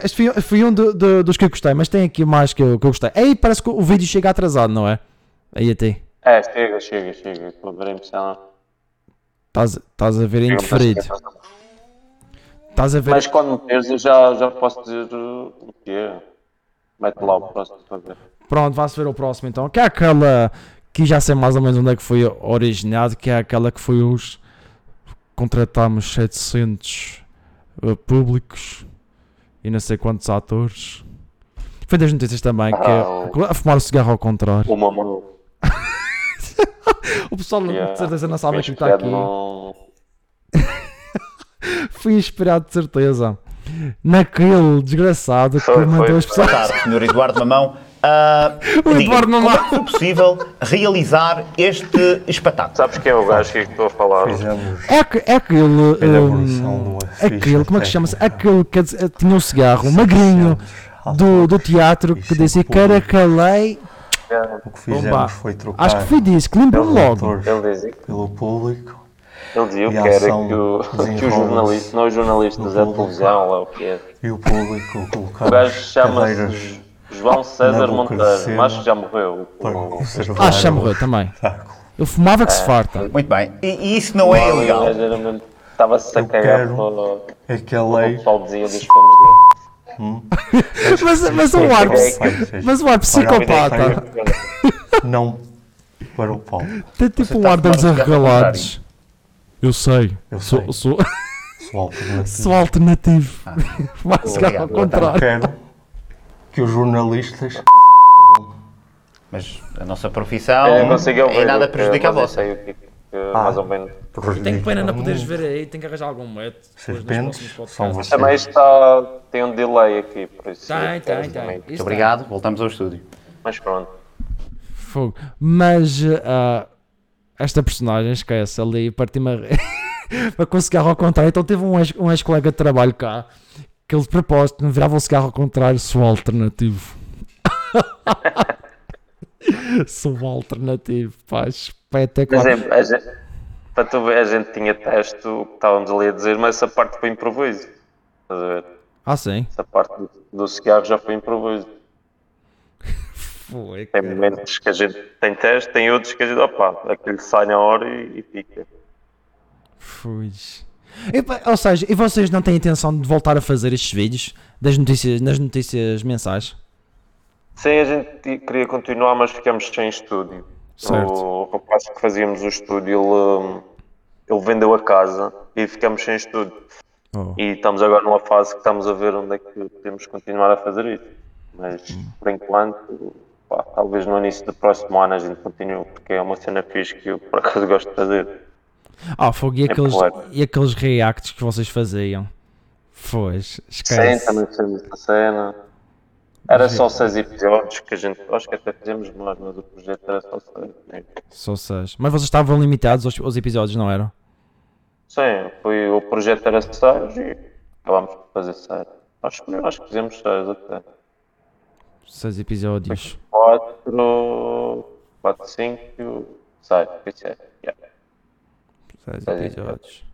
este foi, foi um do- do- dos que eu gostei, mas tem aqui mais que eu, que eu gostei. Aí parece que o vídeo chega atrasado, não é? Aí até. É, chega, chega, chega. Estou a ver a impressão. Estás a ver indeferido. Estás a ver. Mas quando meteres eu já, já posso dizer o que é. Mete lá o próximo para ver. Pronto, vá-se ver o próximo então. Que é aquela que já sei mais ou menos onde é que foi originado, que é aquela que foi os. Contratámos 700 uh, públicos e não sei quantos atores. Foi das notícias também, que Ah, é a fumar o cigarro ao contrário. Uma mão. O pessoal Yeah. de certeza não sabe Foi que está aqui. inspirado num- Fui inspirado de certeza naquele desgraçado que Foi, mandou foi. as pessoas. Boa tarde, Sr. Eduardo Mamão. Ah, O Eduardo Mamão. Como é que foi possível realizar este espetáculo? Sabes quem é o gajo que estou a falar? É, que- é aquele. UFC aquele, como é que se chama-se? Aquele que tinha o cigarro, o 600 magrinho do, do teatro que Isso dizia é público. Caracalei. O que fizemos Opa, foi trocar Acho que foi disso, que lembro-me logo. dizia, pelo público. Ele dizia o que a era que o, que o desenrola-se jornalista, não os jornalistas, é público. televisão, lá o que é. E o público colocar O gajo chama-se João César de Monteiro, mas já morreu. O- Ah, já morreu também. Eu fumava É. que se farta. Muito bem. E, e isso não é ilegal? Estava-se a cagar para É que a para o lei pessoal dizia dos filmes dele. Mas, mas o ar, mas o ar psicopata não para o pau. tem tipo Você um está ar a um ao arregalados. Eu sei, Eu sou, sei. sou, Sou alternativo. sou alternativo. Cigarro ao Obrigado. Eu contrário. quero que os jornalistas Mas a nossa profissão É, consigo ouvir, em nada prejudica a mas eu vossa. sei o que, que mais ou menos. Tenho pena não poderes ver aí, tenho que arranjar algum método. Serpentes são vocês. Também está, tem um delay aqui, por isso. Tem, tem, tem. Isto Muito obrigado. Voltamos ao estúdio. Mas pronto. Fogo. Mas ah, esta personagem, esquece, ali partiu-me a para com o cigarro ao contrário. Então teve um ex- um ex-colega de trabalho cá que ele de propósito me virava o cigarro ao contrário, sou alternativo. sou alternativo, pá, espetacular. exemplo, a gente, para tu ver, a gente tinha teste, o que estávamos ali a dizer, mas essa parte foi improviso. Estás a ver? Ah, sim. Essa parte do, do cigarro já foi improviso. Foi, Tem momentos que a gente tem teste, tem outros que a gente, opá, aquilo sai na hora e, e fica. Foi. E, ou seja, e vocês não têm intenção de voltar a fazer estes vídeos das notícias, nas notícias mensais? Sim, a gente queria continuar, mas ficamos sem estúdio. Certo. O rapaz que fazíamos o estúdio, ele, hum, ele vendeu a casa e ficamos sem estúdio. Oh. E estamos agora numa fase que estamos a ver onde é que podemos continuar a fazer isso. Mas, por enquanto, pá, talvez no início do próximo ano a gente continue, porque é uma cena fixe que eu, por acaso, gosto de fazer. Ah, fogo, e aqueles, claro. e aqueles reacts que vocês faziam? Foi, Sim, esquece. também fizemos essa cena. Era só seis episódios que a gente, acho que até fizemos mais, mas o projeto era só seis. né? Só seis. Mas vocês estavam limitados aos, aos episódios, não eram? Sim, foi, o projeto era seis e acabámos por fazer seis. Acho que, acho que fizemos seis até. Seis episódios. Quatro, quatro, cinco, seis. Seis. Yeah. Seis Seis episódios.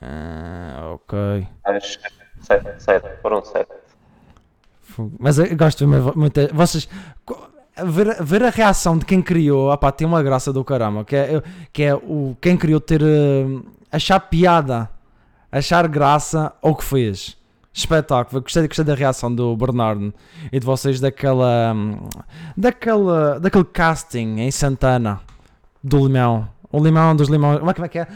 Ah, ok. Acho que Sete, sete, foram sete. Mas eu gosto muita. Vocês. Ver, ver a reação de quem criou, opá, tem uma graça do caramba, que é, que é o, quem criou ter. eh, achar piada, achar graça ao que fez. Espetáculo. Gostei, gostei da reação do Bernardo e de vocês daquela. hum, daquela. daquele casting em Santana do Limão. O Limão dos Limões. Como é- como é que é?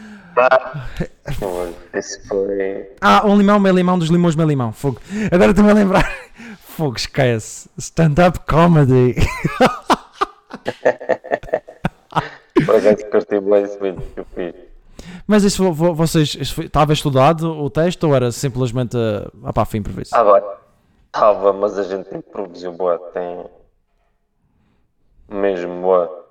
Esse foi. Ah, um limão, meio limão, dos limões, meio limão. Fogo. Agora estou-me a lembrar. Fogo, esquece. Stand-up comedy. Por acaso curti bem esse vídeo que eu fiz. Mas isso, vo- vo- vocês, isso foi- estava estudado o texto ou era simplesmente. ah pá, foi improviso? Vai. Estava, mas a gente improvisou boa. Tem. Mesmo boa.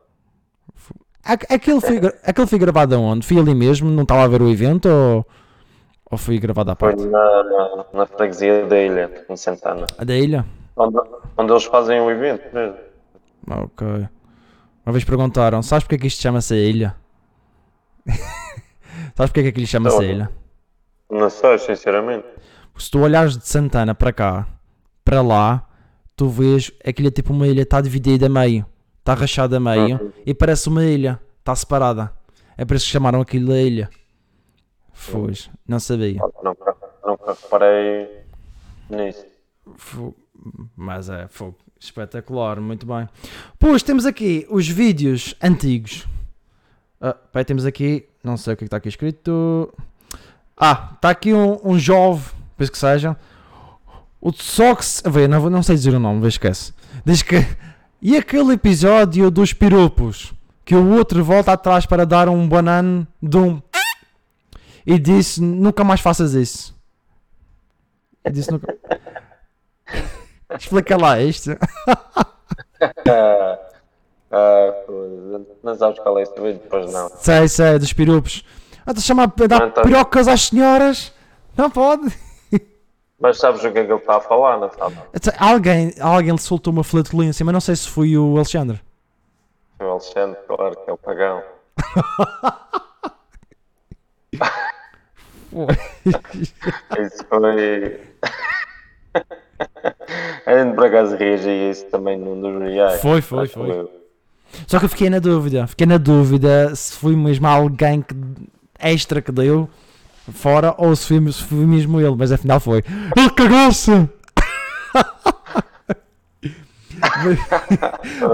A- Aquele foi, aquele foi gravado aonde? Foi ali mesmo? Não estava a ver o evento ou, ou foi gravado à Foi parte? na, na, na freguesia da ilha, em Santana. A da ilha? Onde, onde eles fazem o evento mesmo. Ok. Uma vez perguntaram, sabes porque é que isto chama-se a ilha? sabes porque é que aquilo chama-se a Não. ilha? Não sei, sinceramente. Se tu olhares de Santana para cá, para lá, tu vês aquilo é tipo uma ilha, está dividida a meio, está rachada a meio e parece uma ilha, está separada. É por isso que chamaram aquilo de ilha. Foi, não sabia. Nunca, nunca reparei nisso. Mas é, fogo. Espetacular, muito bem. Pois temos aqui os vídeos antigos. Ah, temos aqui, não sei o que é está aqui escrito. Ah, está aqui um, um jovem, penso que seja. O Sox, a ver, não, não sei dizer o nome, esquece. Diz que. E aquele episódio dos pirupos, que o outro volta atrás para dar um banano de um. E disse: Nunca mais faças isso. E disse: Nunca. Explica lá isto. Ah, foda-se. não sabes qual é vídeo? Depois não. Sei, sei, dos pirupos. Ah, tu chama a dar tá. pirocas às senhoras? Não pode. Mas sabes o que é que ele está a falar, não sabe? Alguém, alguém lhe soltou uma flatulência, mas não sei se foi o Alexandre. O Alexandre, claro que é o pagão. Isso foi. a gente por acaso reagia a isso também num dos reais. Foi, foi, foi. Só que eu fiquei na dúvida. Fiquei na dúvida se foi mesmo alguém que, extra que deu fora ou se foi, se foi mesmo ele, mas afinal foi. Ele cagou-se! mas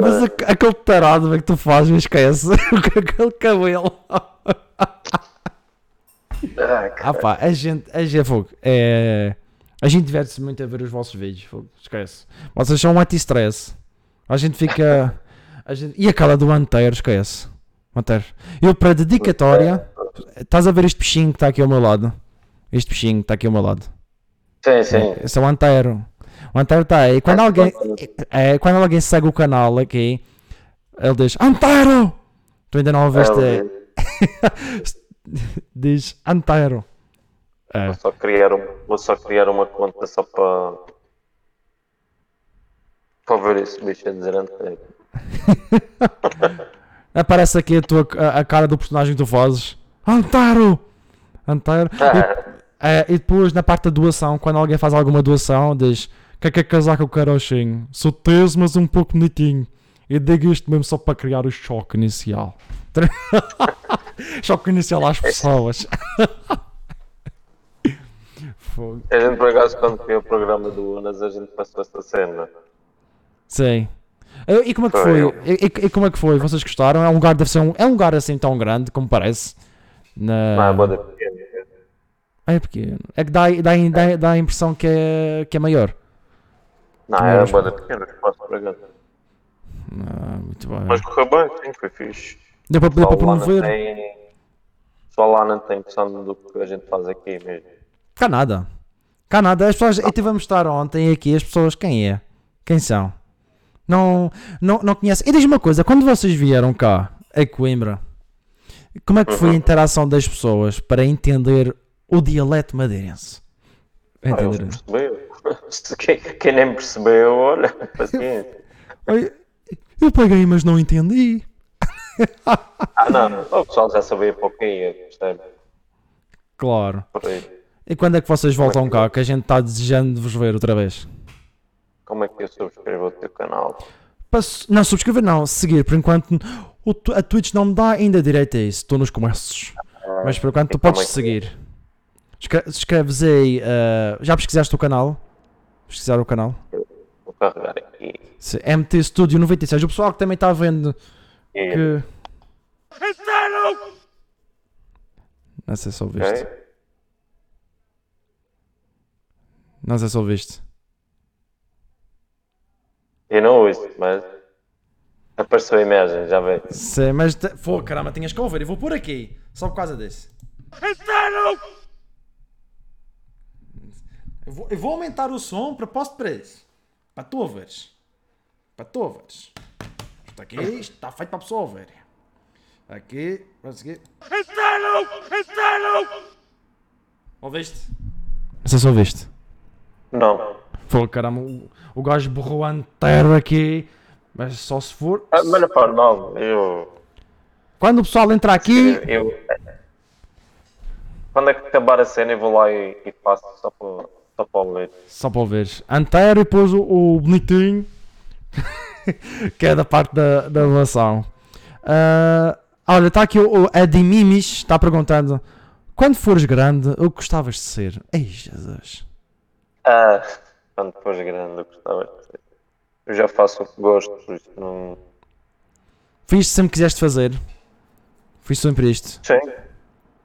mas aquele tarado que tu fazes, me esquece. Aquele cabelo. Ah, Ah pá, a gente, a gente, fogo, é, a gente diverte-se muito a ver os vossos vídeos, fogo, esquece. Vocês são um anti-stress. A gente fica, gente, e aquela do Antero, esquece. Antero. Eu para dedicatória, estás a ver este peixinho que está aqui ao meu lado? Este peixinho que está aqui ao meu lado. Sim, sim. Esse é o Antero. O Antero está aí. Quando alguém, é, quando alguém segue o canal aqui, ele diz Antero! Tu ainda não ouviste? É, diz Antero. É. Vou só criar, um, vou só criar uma conta só para. para ver esse bicho a dizer antes. Aparece aqui a, tua, a, a cara do personagem que tu fazes. Antero! Antero. Ah, E, é, e depois na parte da doação, quando alguém faz alguma doação, diz que quer casar com o carochinho. Sou teso, mas um pouco bonitinho. E digo isto mesmo só para criar o choque inicial. choque inicial às pessoas. A gente por acaso quando criou o programa do Unas a gente passou essa cena. Sim. E como é que foi? E, e- como é que foi? Vocês gostaram? É um lugar, deve ser um, é um lugar assim tão grande como parece. Na... Não, é boa da pequena. É pequeno. É que dá, dá, dá, dá a impressão que é, que é maior. Não, Também era era boa da pequena, espaço. Ah, muito bem. Mas correu bem, sim, foi fixe. Deu para, deu para promover? tem. Só lá não tem noção do que a gente faz aqui mesmo. Cá nada. Cá nada. As pessoas. E tivemos estar ontem aqui. As pessoas. Quem é? Quem são? Não, não, não conhecem. E diz uma coisa: quando vocês vieram cá, a Coimbra, como é que foi a interação das pessoas para entender o dialeto madeirense? Ah, eles quem, quem nem percebeu, olha, paciência. Ai, Eu paguei, mas não entendi. Ah, não, o pessoal já sabia para o que ia, percebe? Claro. E quando é que vocês voltam cá? Que a gente está desejando de vos ver outra vez. Como é que eu subscrevo o teu canal? Não subscrever, não. Seguir, por enquanto. o tu- a Twitch não me dá ainda direito a isso. Estou nos começos. Mas por enquanto tu podes é que- seguir. Escre- Escreves aí. ah, já pesquisaste o canal? Pesquisar o canal? Vou carregar aqui. Se- MT Studio 96. O pessoal que também está vendo E, que. Não sei se ouviste. ok? Não sei se ouviste. Eu não ouço, mas apareceu a imagem, já veio. Sei, mas. te- Pô, caramba, tinhas que ouvir. Eu vou por aqui. Só por causa desse. Eu vou, eu vou aumentar o som para posto preço. Para tu ouveres. Para tu ouveres. Isto aqui isto está feito para a pessoa ouvir. Aqui, vai seguir. Ouviste? Não sei se ouviste. Não. Pô, caramba, o, o gajo borrou inteiro aqui. Mas só se for. Ah, Mas não faz mal. Eu. Quando o pessoal entrar aqui. eu quando é que acabar a cena, eu vou lá e, e faço só para, só para ouvir. Só para ouvires. Antero e depois o, o bonitinho. que é da parte da, da relação. Ah, olha, está aqui o, o Mimis. Está perguntando: Quando fores grande, o que gostavas de ser? Ei, Jesus. Ah, quando fores grande, eu gostava de ser. Eu já faço o que gosto, por isso não. Foi isto que sempre quiseste fazer? Foi sempre isto? Sim.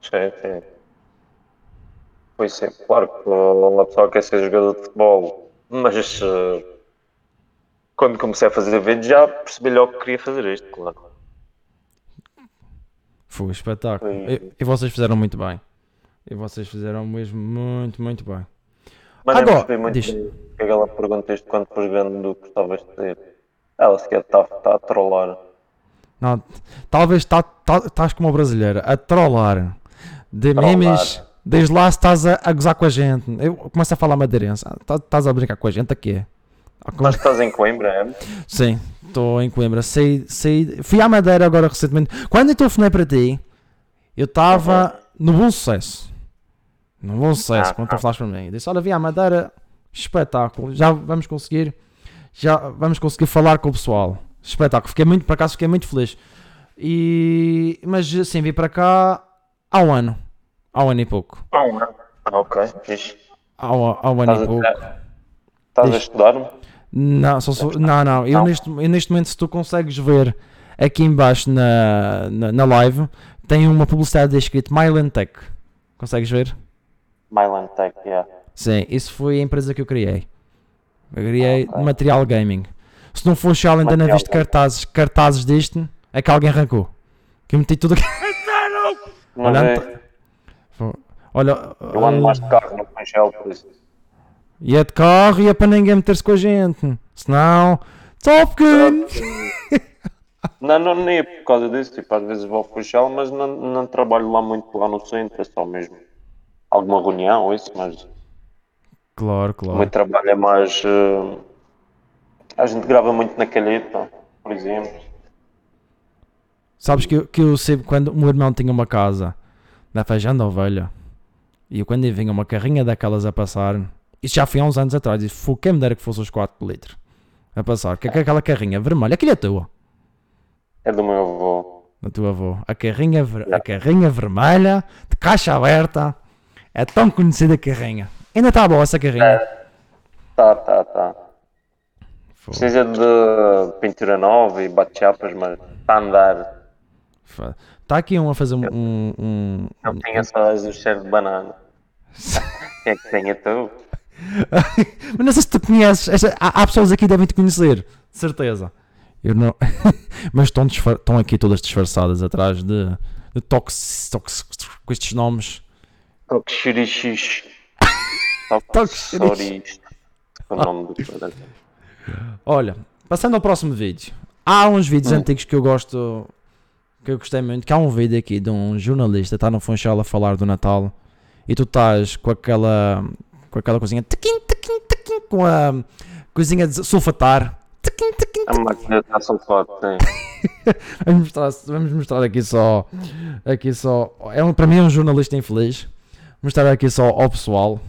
Sim, sim. Foi sempre. Claro que uma pessoa quer ser jogador de futebol, mas eh, quando comecei a fazer vídeos já percebi logo que queria fazer isto, claro. Foi um espetáculo. E, e vocês fizeram muito bem. E vocês fizeram mesmo muito, muito bem. Mas Agora, percebi muito diz. que ela pergunta isto quando fores grande do que gostavas de ser. Ela sequer está tá a trollar. Não, talvez estás tá, estás como o brasileiro, a trollar. De Trollar. memes, desde lá estás a, a gozar com a gente. Eu começo a falar madeirense. Ah, tá- Estás a brincar com a gente aqui? Ah, Mas estás em Coimbra, é? Sim, estou em Coimbra. Sei, sei, fui à Madeira agora recentemente. Quando eu telefonei para ti, eu estava no bom sucesso. No bom sucesso, Ah, quando tu falaste para mim. Eu disse: Olha, vi à Madeira, espetáculo. Já vamos conseguir, já vamos conseguir falar com o pessoal. Espetáculo. Fiquei muito, por acaso, fiquei muito feliz. E, mas assim, vim para cá há um ano. Há um ano e pouco. Ah, não. Ah, ok. Fixe. Há, um- há um ano Estás e a, pouco. estás a estudar-me? Não, só sou- não, não. Eu Não. neste, eu neste momento, se tu consegues ver aqui embaixo na, na, na live, tem uma publicidade escrito Mylan Tech. Consegues ver? Myland Tech, yeah. Sim, isso foi a empresa que eu criei. Eu criei Ok. material gaming. Se não fosse ela ainda não viste cartazes, cartazes disto, é que alguém arrancou. Que eu meti tudo aqui. Olha, é, Olha, eu ando mais de carro no Panchel, por isso. e é de carro e é para ninguém meter-se com a gente. Senão, Top Gun! Não, não, nem é por causa disso. Tipo, às vezes vou ao Funchal, mas não, não trabalho lá muito lá no centro. É só mesmo alguma reunião ou isso, mas Claro, o claro. meu trabalho é mais. eh, a gente grava muito na calheta, por exemplo. Sabes que, eu- que eu sei quando o meu irmão tinha uma casa na feijão da ovelha e eu, quando vinha uma carrinha daquelas a passar, isso já foi há uns anos atrás, e foi quem me dera que fosse os 4 litros a passar, que é aquela carrinha vermelha, aquilo é tua, É do meu avô. da tua avó, a carrinha, ver- a carrinha vermelha, de caixa aberta, é tão conhecida a carrinha. Ainda está boa essa carrinha. Tá, tá, tá. Fogo. Precisa de pintura nova e bate-chapas, mas está a andar. Está Tá aqui um a fazer um. um, um- Não tinha só o cheiro de banana. Quem é que tem a tu? Mas não sei se tu conheces. esta- há, há pessoas aqui que devem te conhecer, de certeza. Eu não. Mas estão, estão aqui todas disfarçadas atrás de, de tox, tox, com estes nomes. Toxirixix. Toxirixix. O nome do produto. Olha, passando ao próximo vídeo. Há uns vídeos Hum. antigos que eu gosto. Que eu gostei muito. Que há um vídeo aqui de um jornalista está no Funchal a falar do Natal e tu estás com aquela. com aquela coisinha. Taquim, taquim, taquim, com a coisinha de sulfatar. Taquim, taquim, A máquina está sulfato, sim. Vamos mostrar, vamos mostrar aqui só. Aqui só. É um, para mim é um jornalista infeliz. Mostrar aqui só ao pessoal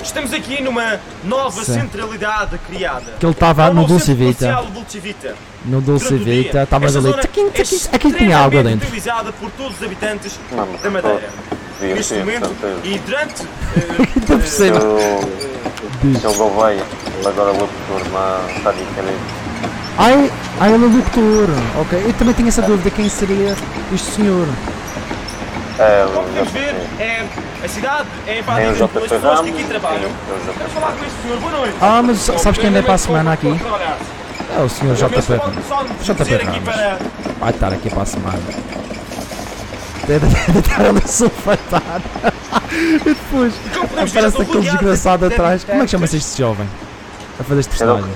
Estamos aqui numa nova Sim. centralidade criada. que ele estava É no Dulce Vita. comercial Dulce Vita. No Dulce Vita, estava esta ali. Taquim, é taquim. Aqui tinha água dentro. utilizada por todos os habitantes da Madeira. Neste momento e durante. Estou a perceber. O seu Gouveia, ele agora locutor na Rádio Calheta. Ai, ai, ele é locutor. Ok, eu também tinha essa dúvida. Quem seria este senhor? É, Como o podemos ver, é, a cidade é o invadida pelas pessoas que aqui trabalham. o. Quero falar com este senhor, boa noite. Ah, mas sabes quem anda para a semana aqui? É o senhor JP. JP Ramos. para. Vai estar aqui para a semana. Deitar ali sulfatar. E depois aparece aquele desgraçado atrás. Como é que chama-se este jovem? A fazer este personagem.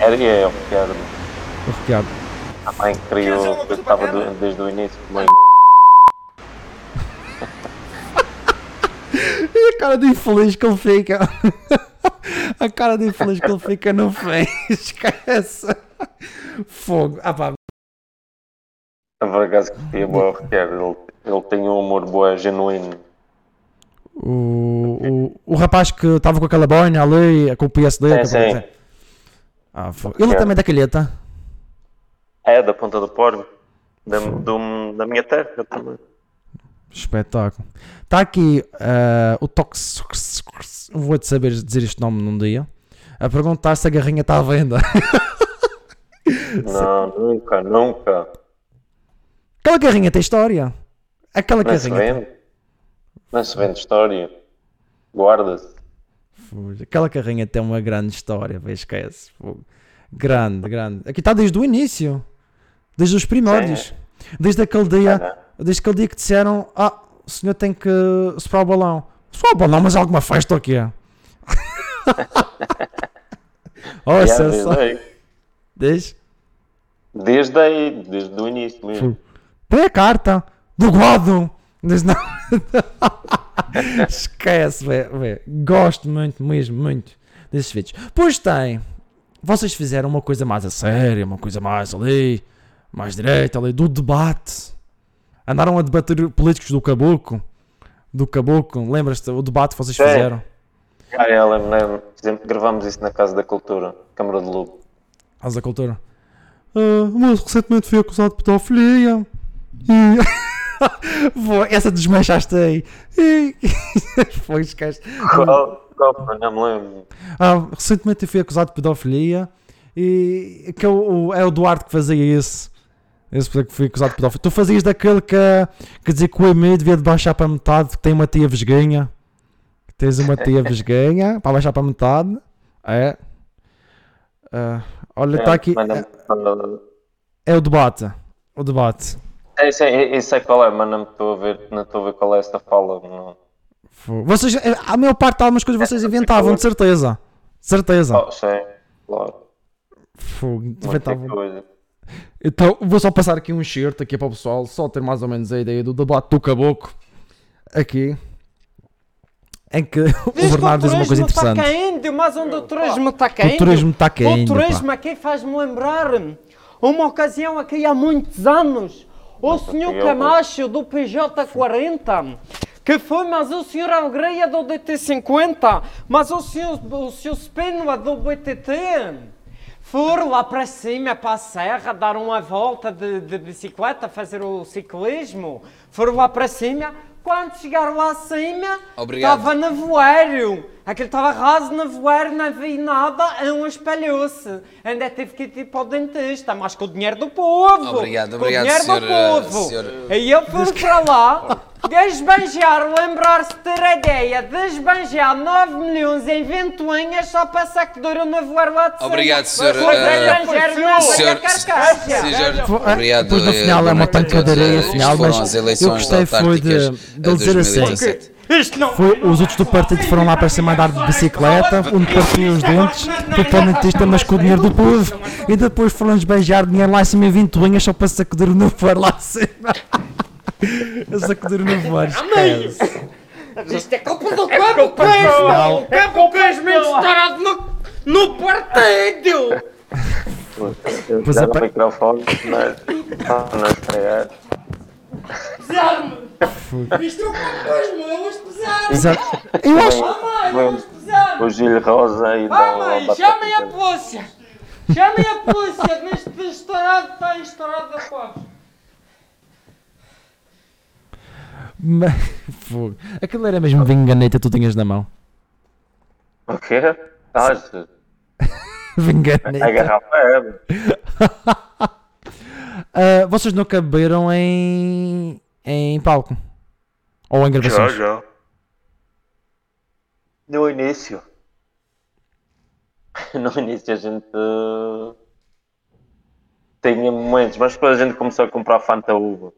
Era eu, que era O Ricardo. a mãe que criou, que estava desde o início. Mãe. E a cara de infeliz que ele fica. A cara de infeliz que ele fica no fim. Esquece. Fogo. Ah pá. Por acaso que tinha boa. Ele, ele tem um humor boa, genuíno. O, o, o rapaz que estava com aquela boina ali, com o PSD. Que sim. Ah, fogo. Ele também é da calheta. É da Ponta do Porto. Da, do- da minha terra também. Espetáculo. Está aqui ah, o Tox. Vou-te saber dizer este nome num dia. A perguntar se a garrinha está à venda. Não, nunca, nunca. Aquela garrinha tem história. Aquela Não se garrinha. vende. Não se vende história. Guarda-se. Aquela carrinha tem uma grande história, vê, esquece. Grande, grande. Aqui está desde o início. Desde os primórdios. Desde aquele dia. Desde aquele dia que disseram: Ah, o senhor tem que soprar o balão. Soprar o balão, mas alguma festa ou quê? Olha Yeah, só. desde aí. Diz? Desde aí, desde o início mesmo. Tem a carta do Godo. Diz não. Esquece, vê. Gosto muito, mesmo, muito desses vídeos. Pois tem. Vocês fizeram uma coisa mais a sério, uma coisa mais ali, mais direita ali, do debate. Andaram a debater políticos do Caboclo. Do Caboclo, lembras-te? O debate que vocês Sim. fizeram. Ah, é, lembro-me. Fizemos- Gravámos isso na Casa da Cultura, Câmara de Lugo. Casa da Cultura. Ah, mas recentemente fui acusado de pedofilia. E. Essa desmanchaste aí. E... Foi, esquece. Qual? Qual? Não me lembro. Ah, recentemente eu fui acusado de pedofilia e que é o, o- é o Duarte que fazia isso. Esse que fui acusado de pedofilia. Tu fazias daquele que, que dizia que o EMI devia de baixar para metade, que tem uma tia vesguinha. Que tens uma tia vesguinha para baixar para metade. É. Ah, olha, está aqui. Manda-me- manda- É o debate. O debate. É, isso, é, isso é qual é, mas não estou a ver, não estou a ver qual é esta fala. Não. Vocês, eh, a maior parte de algumas coisas vocês inventavam, de certeza. De certeza. Oh, sim, claro. Fogo, inventavam. coisa. Então, vou só passar aqui um shirt aqui para o pessoal, só ter mais ou menos a ideia do debate do caboclo. Aqui. Em que o Bernardo diz uma coisa Está interessante. caindo, mas onde o turismo está caindo? O turismo está caindo. O pá. turismo aqui faz-me lembrar uma ocasião aqui há muitos anos. O senhor eu- Camacho do PJ40, que foi, mas o senhor Alegria do DT50, mas o senhor, o senhor Spínola do BTT. Foram lá para cima, para a serra, dar uma volta de, de bicicleta, fazer o ciclismo. Foram lá para cima. Quando chegaram lá acima, Obrigado. estava nevoeiro. Aquilo estava raso, nevoeiro, não vi nada, um espalhou-se. Ainda tive que ir tipo ao dentista, mas com o dinheiro do povo. Obrigado, com obrigado, o dinheiro senhor, do eh, povo. senhor- Aí eu fui para lá, desbanjar, lembrar-se de ter a ideia, desbanjar 9 milhões em ventoinhas só para sacudir o nevoeiro lá de cima. Obrigado, senhor, Foi eh, na senhor- senhor- ah, Obrigado, Depois no eh, final é uma a pancadaria Eh, final, isto foram mas as eu eleições gostei foi de, de dizer assim. 2017. Isto não Foi, os outros do partido foram lá para cima andar de bicicleta, onde partiam os dentes, para o dentista, mas com o dinheiro do povo. E depois foram-nos beijar dinheiro lá em cima em vintoinhas só para sacudir o nevoeiro lá acima. A sacudir o nevoeiro, esquece. Isto é culpa do Cabo Queijo! O Cabo Queijo me estourado no, no partido! Pois é, pá. microfone, mas ah, não estrear. Isto é o Cabo Queijo, meu, vamos pesar! Exato. Eu acho. Vamos pesar! O Gil Rosa e dá mãe, uma chamem a polícia! Chamem a polícia neste estourado, está estourado a pau! Mas, fogo. Aquilo era mesmo vinganeta, tu tinhas na mão. O quê? Achas? A Vinganeta. garrafa é. Ah, vocês nunca beberam em. Em palco? Ou em gravações? já. No início. No início a gente tinha momentos, mas depois a gente começou a comprar Fanta Uva.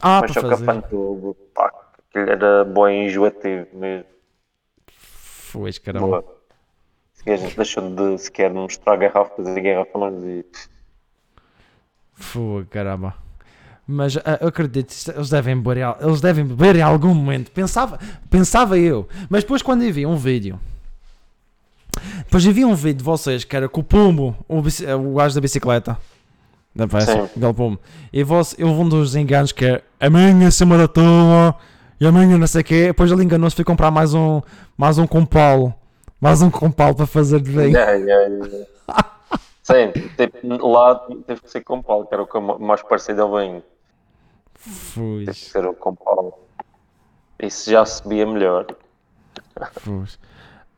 Ah, mas para só que a fazer. Pantubo, pá, aquilo era bom e enjoativo mesmo. Foi, caramba. Boa. E a gente deixou de sequer mostrar garrafas e garrafões e Foi, caramba. Mas ah, eu acredito, eles devem beber, em- eles devem beber em algum momento. Pensava, pensava eu. Mas depois quando eu vi um vídeo, depois eu vi um vídeo de vocês que era com o Pumbo, o, bici- o gajo da bicicleta. Da peça, Sim. aquele Pumbo. E você, houve um dos enganos que é amanhã se maratona e amanhã não sei o quê. Depois ele enganou-se foi comprar mais um, mais um compalo. Mais um compalo para fazer de bem. Yeah, yeah, yeah. Sim, tipo, lá teve que ser com pau, que era o que mais parecido ao bem. Pois, ser o com pau. Isso já se via melhor. pois.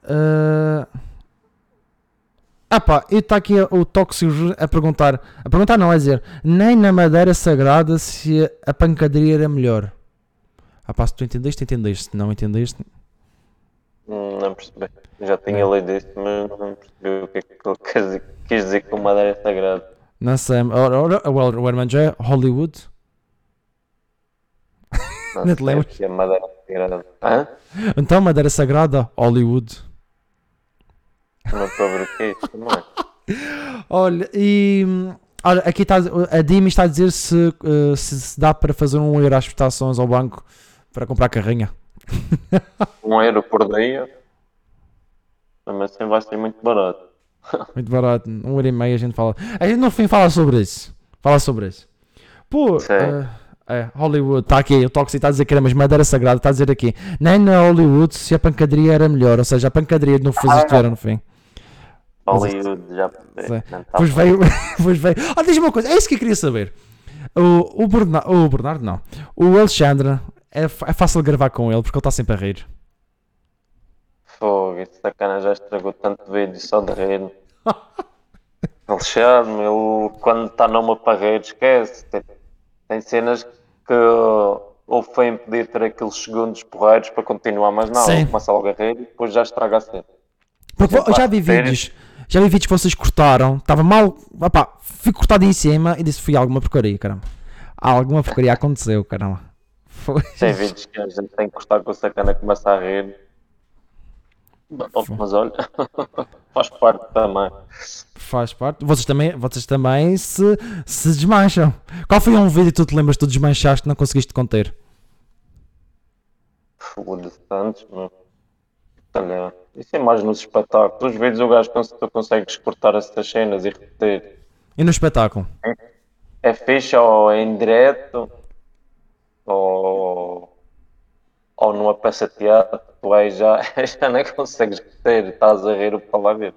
Ah, Ah pá, e está aqui o Júnior a perguntar, a perguntar não, é dizer, nem na Madeira Sagrada se a pancadaria era melhor. Ah pá, se tu entendeste, entendeste, se não entendeste, Hum, Não percebi. Já tinha lido isso, mas não percebi o que é que ele quis dizer, quis dizer com madeira sagrada. não sei, o Herman já é Hollywood, Não Não te lembras? é madeira sagrada. Hã? então Madeira Sagrada, Hollywood. Não estou a ver o que é isso também. Olha, e olha, aqui está a Dimi está a dizer se, eh, se, se dá para fazer um euro às prestações ao banco para comprar carrinha. Um euro por dia. Mas assim vai ser muito barato. Muito barato, um euro e meio a gente fala. A gente no fim fala sobre isso. Fala sobre isso. Pô, Sim. eh, é, Hollywood, está aqui, o Toxic está a dizer que era, mas Madeira Sagrada está a dizer aqui. Nem na Hollywood se a pancadaria era melhor, ou seja, a pancadaria não fez isto era no fim. Hollywood já Sim. não tá Pois bom. veio, pois veio. Ah, diz-me uma coisa, é isso que eu queria saber. O, o, Berna- o Bernardo, não. O Alexandre, é, é fácil gravar com ele porque ele está sempre a rir. Fogo, esse sacana já estragou tanto vídeo só de rir. Alexandre, ele quando está numa parreira esquece. Tem, tem cenas que ou foi impedir ter aqueles segundos porreiros para continuar, mas não, Sim. começa logo a rir e depois já estraga a cena. Porque eu já vi vídeos, já vi vídeos que vocês cortaram, estava mal, opá, fui cortado em cima e disse fui alguma porcaria, caramba. Alguma porcaria aconteceu, caramba. Foi. Tem vídeos que a gente tem que gostar que o sacana começa a rir. Mas olha, faz parte também. Faz parte. Vocês também, vocês também se, se desmancham. Qual foi um vídeo que tu te lembras que tu desmanchaste e não conseguiste conter? Foda-se tantos, meu. Olha, isso é mais nos espetáculos. Os vídeos o gajo cons- tu consegues cortar essas cenas e repetir. E no espetáculo? É fixe ou é em direto ou, ou numa peça de teatro, tu aí já, já não consegues repetir, estás a rir o que está lá ver.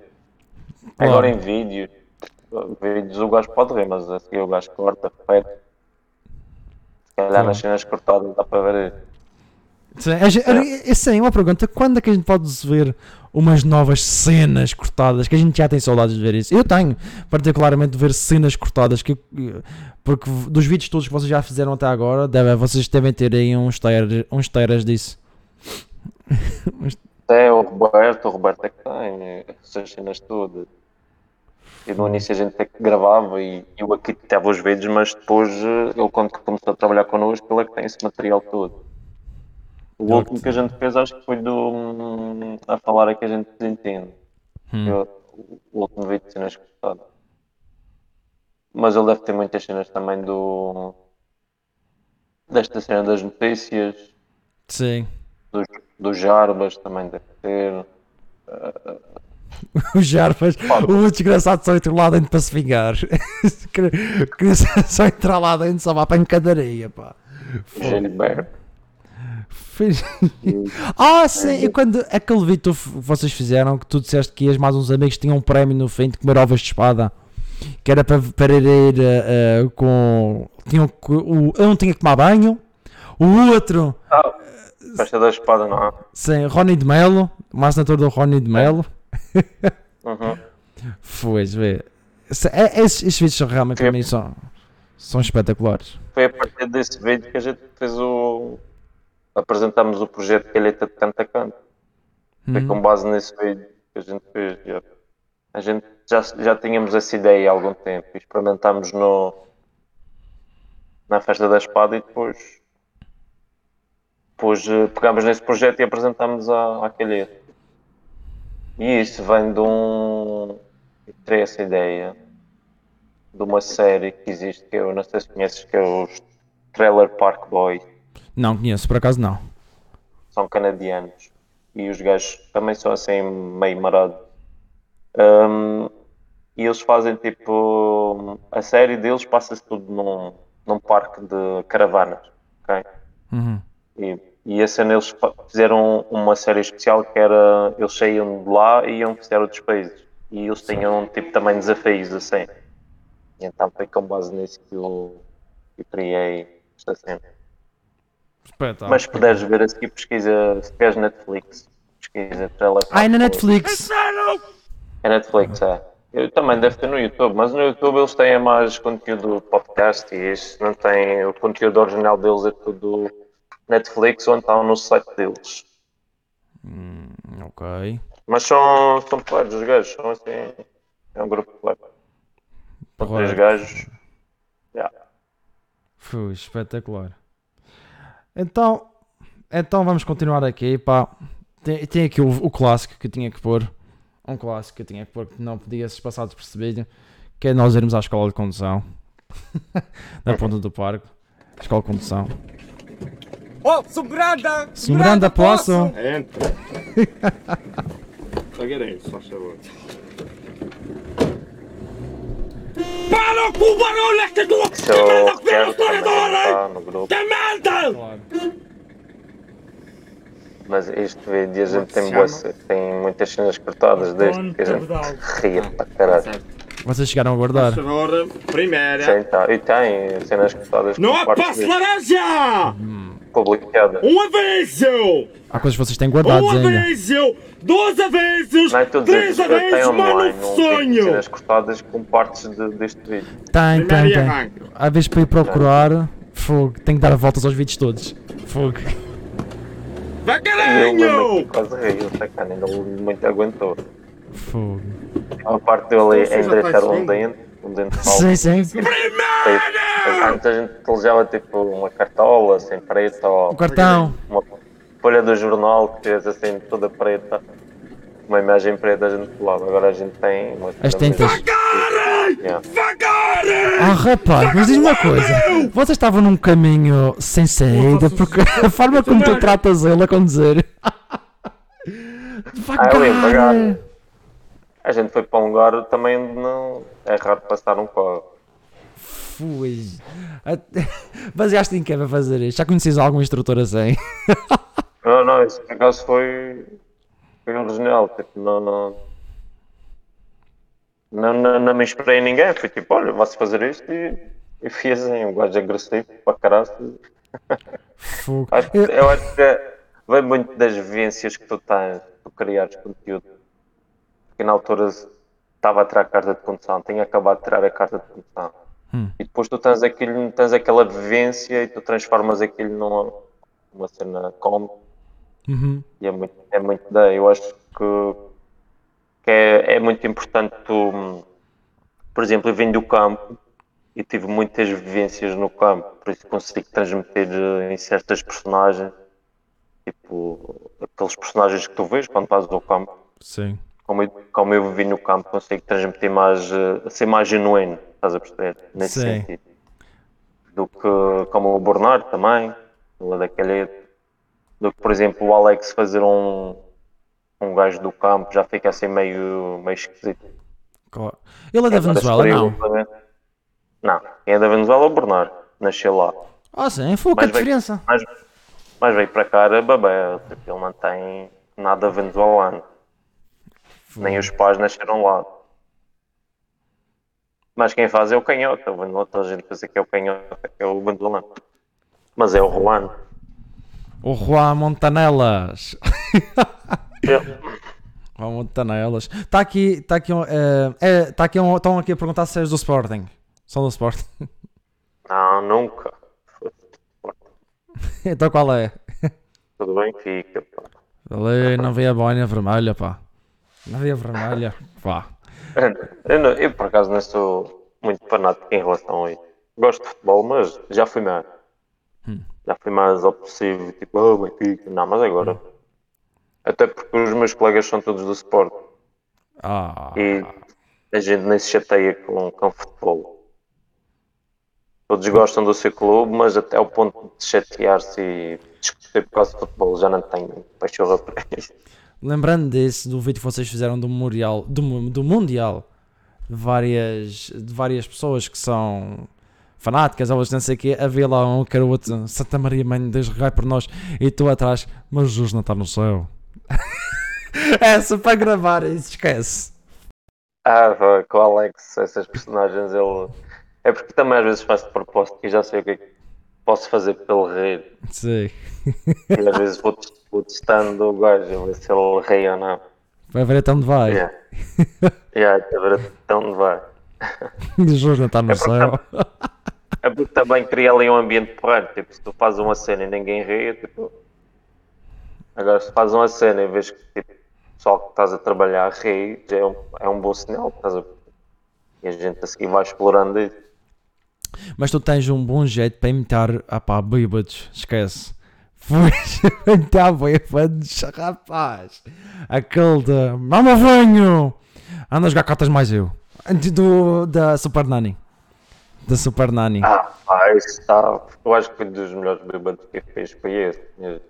Agora em vídeo, vídeos o gajo pode rir, mas a seguir o gajo corta, repete. Se calhar nas cenas cortadas dá para ver isso. Sim, gente- olha, essa é uma pergunta. Quando é que a gente pode ver umas novas cenas cortadas? Que a gente já tem saudades de ver isso. Eu tenho, particularmente, de ver cenas cortadas. Que, porque dos vídeos todos que vocês já fizeram até agora, deve, vocês devem ter aí uns teras, uns teras disso. É o Roberto, o Roberto é que tem essas cenas todas. E no início a gente é que gravava e eu aqui teve os vídeos, mas depois eh, ele quando começou a trabalhar connosco, ele é que tem esse material todo. O Ele último que- a gente fez acho que foi do hum, a falar é que a gente desentende. Hum. Eu- O último vídeo de cenas cortadas. Mas ele deve ter muitas cenas também do desta cena das notícias, Sim. dos, dos Jarbas também deve ter. Os Jarpas, o muito desgraçado só entra lá dentro para se vingar. Queria só entrar lá dentro só para a pancadaria, pá. Gilberto. Fez- ah, sim, e quando aquele vídeo que vocês fizeram que tu disseste que ias mais uns amigos tinham um prémio no fim de comer ovos de espada que era para, para ir eh, com. Tinham, o, um tinha que tomar banho, o outro, Ah, festa da espada, não é? sim, Rony de Melo, o assinatura do Rony de Melo. Uhum. Foi, vê. É- Esses, esses vídeos são realmente para mim são, são espetaculares. Foi a partir desse vídeo que a gente fez o. apresentámos o projeto Calheta de Canto a Canto. Foi com base nesse vídeo que a gente fez. já. A gente já, já tínhamos essa ideia há algum tempo experimentámos no. na festa da espada e depois, depois eh, pegámos nesse projeto e apresentámos à, àquele E isso vem de um. Eu terei essa ideia de uma série que existe que eu não sei se conheces, que é os Trailer Park Boys. Não conheço, por acaso não. São canadianos. E os gajos também são assim meio marados. Um, e eles fazem tipo. A série deles passa-se tudo num, num parque de caravanas. ok? Uhum. E, e a cena eles fizeram uma série especial que era. Eles saíam de lá e iam visitar outros países. E eles tinham tipo também desafios assim. E então foi com base nisso que eu, que eu criei esta cena. Espetáculo. Mas se puderes ver a seguir, pesquisa. Se tiveres Netflix, pesquisa trailer. Ai, na. Netflix. É Netflix, é. Eu também deve ter no YouTube, mas no YouTube eles têm mais conteúdo podcast e isso não tem. O conteúdo original deles é tudo Netflix ou então no site deles. Ok. Mas são, são porreiros, os gajos, são assim. É um grupo porreiro. São três gajos. Yeah. Fui, espetacular. Então, então vamos continuar aqui, pá. Tem, tem aqui o, o clássico que eu tinha que pôr. Um clássico que eu tinha que pôr que não podia ser passado despercebido. Que é nós irmos à escola de condução. Na ponta do parque. Escola de condução. Oh, Miranda! Se Miranda posso. Entra. Pagarei, se faz favor. Para com o barulho, esta tua Isso eu quero está no grupo. merda! Mas este vídeo a gente tem, boa, tem muitas cenas cortadas desde que a gente ria para caralho. Vocês chegaram a guardar. Por favor, primeira. Sim, tá. E tem cenas cortadas Não há passo laranja! Publicadas. Um aviso! Há coisas que vocês têm guardados Um ainda. aviso! Dois avisos! É Três tem avisos, mano, um sonho! cenas cortadas com partes de- deste vídeo. Tem, tem, tem. Às vezes para ir procurar, fogo. Tenho que dar voltas aos vídeos todos. Fogo. Vai caralho! que quase ri, o sacana ainda muito aguentou. Fogo. A parte dele é já endireitar um dente, um dente falso. Sim, sim. Antes a gente utilizava tipo uma cartola assim preta ou O cartão. uma folha do jornal que fez assim toda preta, uma imagem preta a gente colava. Agora a gente tem uma As tintas. Yeah. Ah, rapaz, mas diz uma coisa. Vocês estavam num caminho sem saída porque a forma como tu tratas ele a conduzir. Ah, Devagar. devagar. A gente foi para um lugar também onde não é raro passar um carro. Fui. Baseaste em que para fazer isto? Já conheces algum instrutor assim? Não, não, isso por acaso foi, foi original. Tipo, não, não, não, não, não me inspirei em ninguém. Fui tipo, olha, vai-se fazer isto e, e fiz assim, um gajo agressivo para caralho. Acho eu acho que vem muito das vivências que tu tens, tu criares conteúdo. Porque na altura estava a tirar a carta de condução, tinha acabado de tirar a carta de condução. Hum. E depois tu tens, aquilo, tens aquela vivência e tu transformas aquilo numa, numa cena cómica. Uhum. E é muito, é muito da. Eu acho que, que é, é muito importante tu, por exemplo, eu venho do campo e tive muitas vivências no campo, por isso consigo transmitir eh, em certas personagens, tipo aqueles personagens que tu vês quando vais ao campo, Sim. Como eu, como eu vivi no campo, consigo transmitir mais, eh, ser mais genuíno, estás a perceber? Nesse Sim. sentido. Do que como o Bernardo também, lá daquele do que, por exemplo, o Alex fazer um, um gajo do campo já fica assim meio, meio esquisito. Claro. Ele é da Venezuela, não? obviamente- Não, quem é da Venezuela é o Bernardo, nasceu lá. Ah, sim, foi a Mas veio- diferença. Mas, mas veio para cá babé, ele não tem nada venezuelano. Nem os pais nasceram lá. Mas quem faz é o canhota, o venezuelano, a gente pensa que é o canhota, que é o venezuelano. Mas é o Juan. O Juan Montanelas. Juan Montanelas. Está aqui, está aqui, eh, é, tá aqui um, estão aqui a perguntar se és do Sporting. São do Sporting. Não, nunca. então qual é? Tudo bem, fica. pá. Ali não vi a boina vermelha, pá. Não vi a vermelha, pá. Eu, não- eu, por acaso não sou muito fanático em relação a isso. gosto de futebol, mas já fui mais. Já fui mais obsessivo, tipo, oh, Benfica. Não, mas agora. Até porque os meus colegas são todos do Sport Ah, e a gente nem se chateia com, com futebol. Todos gostam do seu clube, mas até ao ponto de chatear-se e discutir por causa de futebol já não tenho paixão para isso. Lembrando desse, do vídeo que vocês fizeram do Mundial, do, do mundial de, várias, de várias pessoas que são fanáticas, elas não sei o quê, havia lá um que era outro, Santa Maria Mãe de Deus, rogai por nós, e tu atrás, mas Jesus não está no céu. Essa para gravar, isso esquece. Ah, com o Alex, essas personagens, ele. É porque também às vezes faço de propósito e já sei o que é que posso fazer pelo rir. Sim. E às vezes vou, vou testando o gajo, ver se ele ri ou não. Vai ver até onde vai. Yeah. Yeah, a ver até onde vai. Jesus não está no É porque céu. É porque também cria ali um ambiente porreiro. Tipo, se tu fazes uma cena e ninguém ri, tipo. Agora, se fazes uma cena e vês que tipo, o pessoal que estás a trabalhar ri, já é um, é um bom sinal. Estás a... E a gente a seguir vai explorando isso. Mas tu tens um bom jeito para imitar, ah pá, bêbados, esquece. Pois, imitar bêbados, rapaz. Aquele de, mama venho, anda a jogar cartas mais eu. Antes do, da Super Nani. Da Super Nani. Ah, pá, está. Eu acho que foi dos melhores bêbados que fez. Foi esse. mesmo.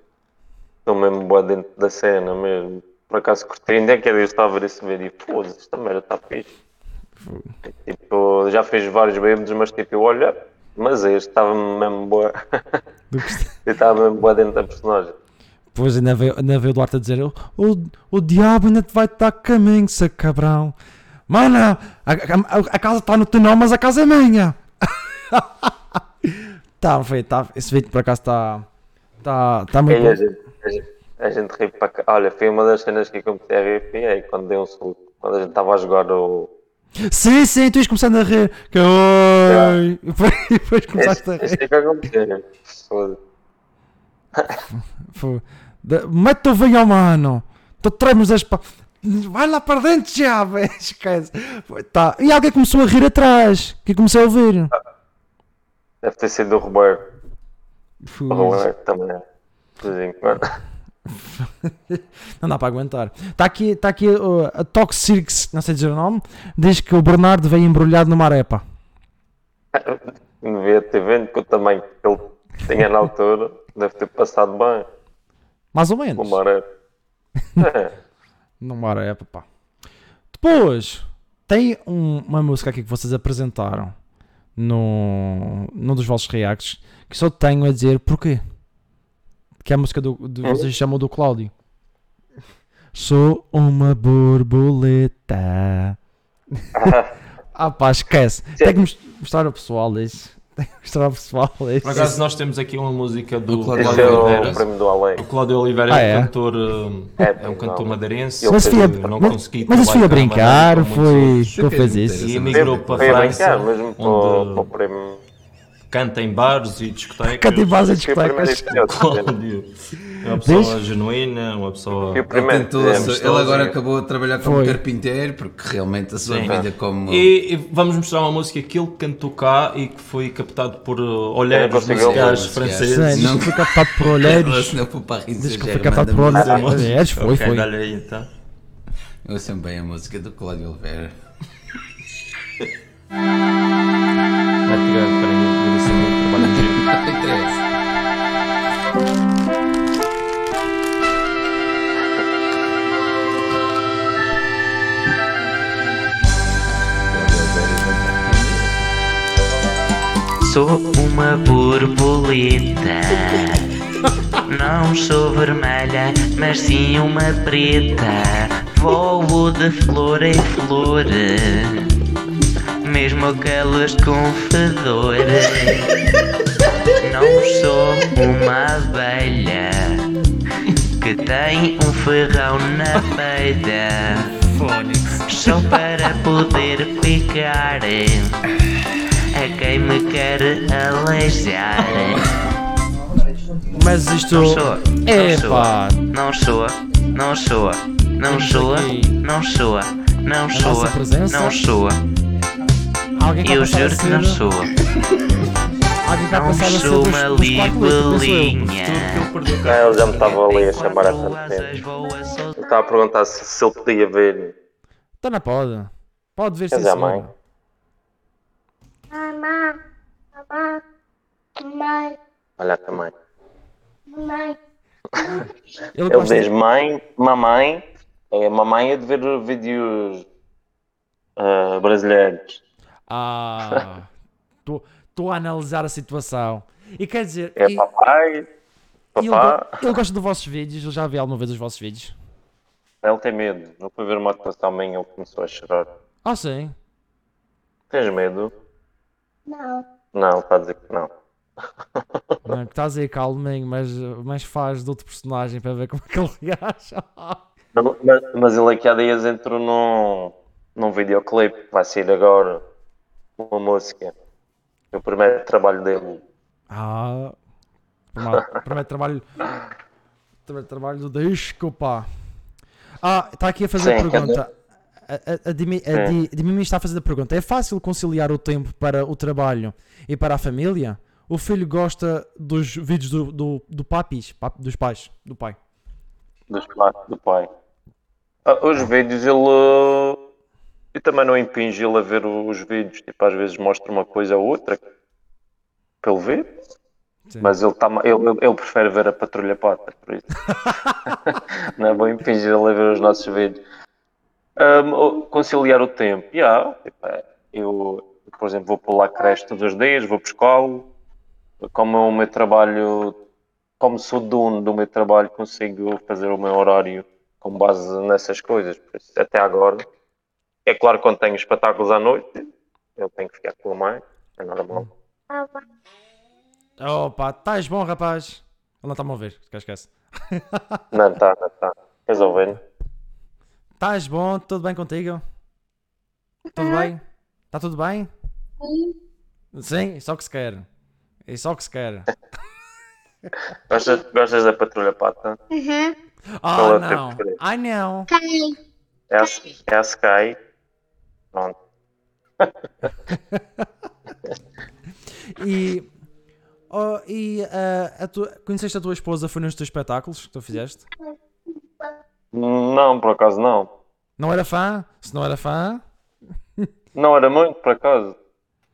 Estou mesmo boa dentro da cena mesmo. Por acaso curti. Ainda é que eu estava a vídeo e foda-se, esta merda está fixe. Tipo, já fez vários bêbados, mas tipo, eu olha, mas este estava mesmo boa. Eu estava mesmo boa dentro da personagem. Depois ainda veio, ainda veio o Duarte a dizer: o, o, o diabo ainda te vai te dar caminho, seu cabrão. Mano, a, a, a casa está no teu nome, mas a casa é minha. tá, foi, tá, esse vídeo por acaso está tá, tá E muito a bom. gente, a gente, a gente ri para cá. Olha, foi uma das cenas que eu comecei a rir. Foi aí quando deu um. Quando a gente estava a jogar o. Sim, sim, tu ias começando a rir. Que, oi, e depois, começaste a rir. é que aconteceu. Foda-se. Foi. Da- Mete o vinho, mano. Tu tremos as pa... Vai lá para dentro já, velho. Esquece. Tá. E alguém começou a rir atrás. Que comecei a ouvir. Deve ter sido o Roberto. O Roberto também. Quando. Não dá para aguentar. Está aqui, tá aqui uh, a Toxirix, não sei dizer o nome, diz que o Bernardo veio embrulhado numa arepa. Devia ter vendo com o tamanho que ele tinha na altura. Deve ter passado bem. Mais ou menos. Uma. É. Numa arepa, pá. Depois, tem um- uma música aqui que vocês apresentaram no, num dos vossos reacts que só tenho a dizer porquê. Que é a música do, do vocês chamam do Cláudio. Sou uma borboleta. ah pá, esquece. Tem que mos- mostrar ao pessoal isso. Tem que mostrar ao pessoal isso. Por acaso nós temos aqui uma música do Do Cláudio Cláudio Esse é o Oliveira. prêmio do Além. O Cláudio Oliveira Ah, é, é? um cantor, uh, É, é um cantor não. madeirense. Mas fui a, não mas, consegui mas isso fui a brincar, foi. outros. Tu fez isso. E emigrou para a Foi a França, brincar, mesmo para, o- para o onde prêmio. Canta em bares e discotecas. Canta em Foi o primeiro discotecas. Cláudio é uma pessoa genuína, uma pessoa. Foi Ele, primeiro. tentou, é, ele agora acabou de trabalhar como Foi. carpinteiro, porque realmente a sua Sim. vida como. E, e vamos mostrar uma música que ele cantou cá e que foi captado por uh, olheiros musicais franceses. Sim, Não- diz foi captado por olheiros. não for para Diz que foi captado por olheiros. foi, Ok, foi. dá-lhe aí então. Eu ouço bem a música do Cláudio Oliveira. Vai tirar para Sou uma borboleta. Não sou vermelha, mas sim uma preta. Voo de flor em flor. Mesmo aquelas com fedor. Não sou uma abelha que tem um ferrão na peida. Só para poder picar a quem me quer aleijar. Mas isto. Não sou, não sou, Epá! não sou, não sou, não aqui não sou, não presença. não sou. Alguém que Eu a juro que não vai Não a sou uma eu. libelinha. É, ele já me estava ali a chamar há tanto asas tempo. Eu estava a perguntar se, se ele podia ver. Tá na pode. Pode ver Quer sim, dizer, a senhora. mãe. Mamãe, mamãe, mamãe, Olha também. mamãe. Ele Ele diz mãe, mamãe. É, mamãe é de ver vídeos ah, brasileiros. Ah, estou a analisar a situação. E quer dizer, É e- papai, ele, ele gosta dos vossos vídeos, eu já vi alguma vez os vossos vídeos. Ele tem medo. Não foi ver uma atuação minha, ele começou a chorar. Ah, sim. Tens medo? Não, Não, está a dizer que não. Não, que estás aí calminho, mas, mas faz de outro personagem para ver como é que ele reage. Não, Mas, mas ele aqui há dias entrou num, num videoclipe que vai sair agora. Uma música. É o primeiro trabalho dele. Ah, primeiro, primeiro trabalho. Primeiro trabalho do disco, pá. Ah, está aqui a fazer a Sim, pergunta. A, a, a, Dimi, a Di- a Dimi está a fazer a pergunta: é fácil conciliar o tempo para o trabalho e para a família? O filho gosta dos vídeos do, do, do papis, pap- dos pais, do pai. dos pais do pai. Ah, os vídeos ele. E também não impinge ele a ver os vídeos. Tipo, às vezes mostra uma coisa ou outra para ele ver. Sim. Mas ele, tá, ele- ele prefere ver a Patrulha Pata, por isso. não é bom impingir ele a ver os nossos vídeos. O- conciliar o tempo. Yeah, tipo, é, eu, por exemplo, vou para lá creche todos os dias, vou buscá-lo. Como o meu trabalho como sou dono do meu trabalho, consigo fazer o meu horário com base nessas coisas. Até agora, é claro que quando tenho espetáculos à noite, eu tenho que ficar com a mãe, é normal. Opa, estás bom, rapaz? Ele não está-me a ouvir, esquece, esquece. Não está, não está. Ouvir? Estás bom? Tudo bem contigo? Tudo bem? Está tudo bem? Sim, só que se quer. É só que se quer. Gostas, gostas da Patrulha Pata? uhum, Qual o teu não. Ai, não. É a, é a Sky. Pronto. E, oh, e ah, a tua, conheceste a tua esposa foi nos teus espetáculos que tu fizeste? Não, por acaso não. Não era fã? Se não era fã, Não era muito, por acaso.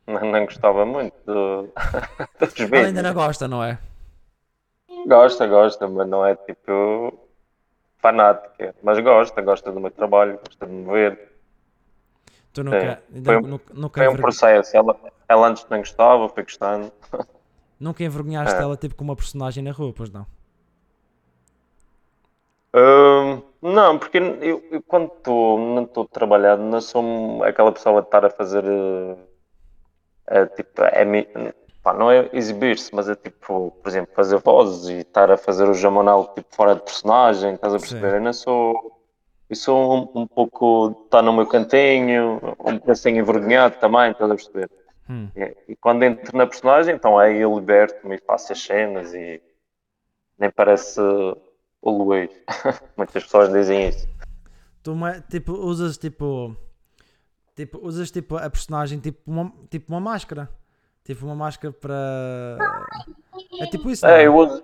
Não, não gostava muito do- dos ela vídeos. ainda não gosta, não é? Gosta, gosta, mas não é tipo fanática. Mas gosta, gosta do meu trabalho, gosta de me ver. Tu nunca, Sim. Foi um- nu- nunca, Foi um processo. Ela, ela antes não gostava, foi gostando. nunca envergonhaste É. ela tipo com uma personagem na rua, pois não? Não, porque eu, eu quando estou não estou trabalhado, não sou aquela pessoa de estar a fazer eh, é, tipo, é, pá, não é exibir-se, mas é tipo, por exemplo, fazer vozes e estar a fazer o jamonal tipo fora de personagem, estás a perceber? Sim. Eu não sou. Eu sou um, um pouco estar no meu cantinho, um pouco assim envergonhado também, estás a perceber? Hum. E, e quando entro na personagem, então aí eu liberto-me e faço as cenas e nem parece o Luís. Muitas pessoas dizem isso. Tu tipo, usas tipo. Tipo, usas tipo a personagem tipo uma, tipo uma máscara. Tipo uma máscara para. É tipo isso, É, é? eu uso.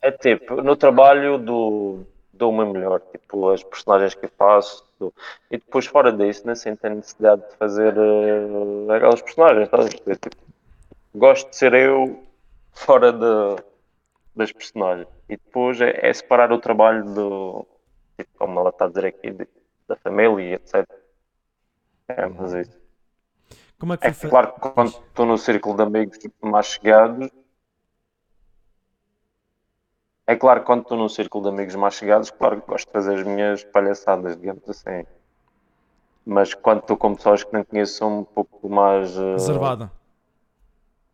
É tipo, no trabalho do, dou meu melhor, tipo, as personagens que eu faço. do- e depois, fora disso, nem sinto a necessidade de fazer eh, aquelas personagens, estás a perceber? Tipo, gosto de ser eu fora de, das personagens. E depois é, é separar o trabalho do. Tipo, como ela está a dizer aqui, de- da família etc. É, mas é isso. Como é que É foi claro que quando estou no círculo de amigos mais chegados. É claro que quando estou num círculo de amigos mais chegados, claro que gosto de fazer as minhas palhaçadas, digamos assim. Mas quando estou com pessoas que não conheço, sou um pouco mais eh, reservada?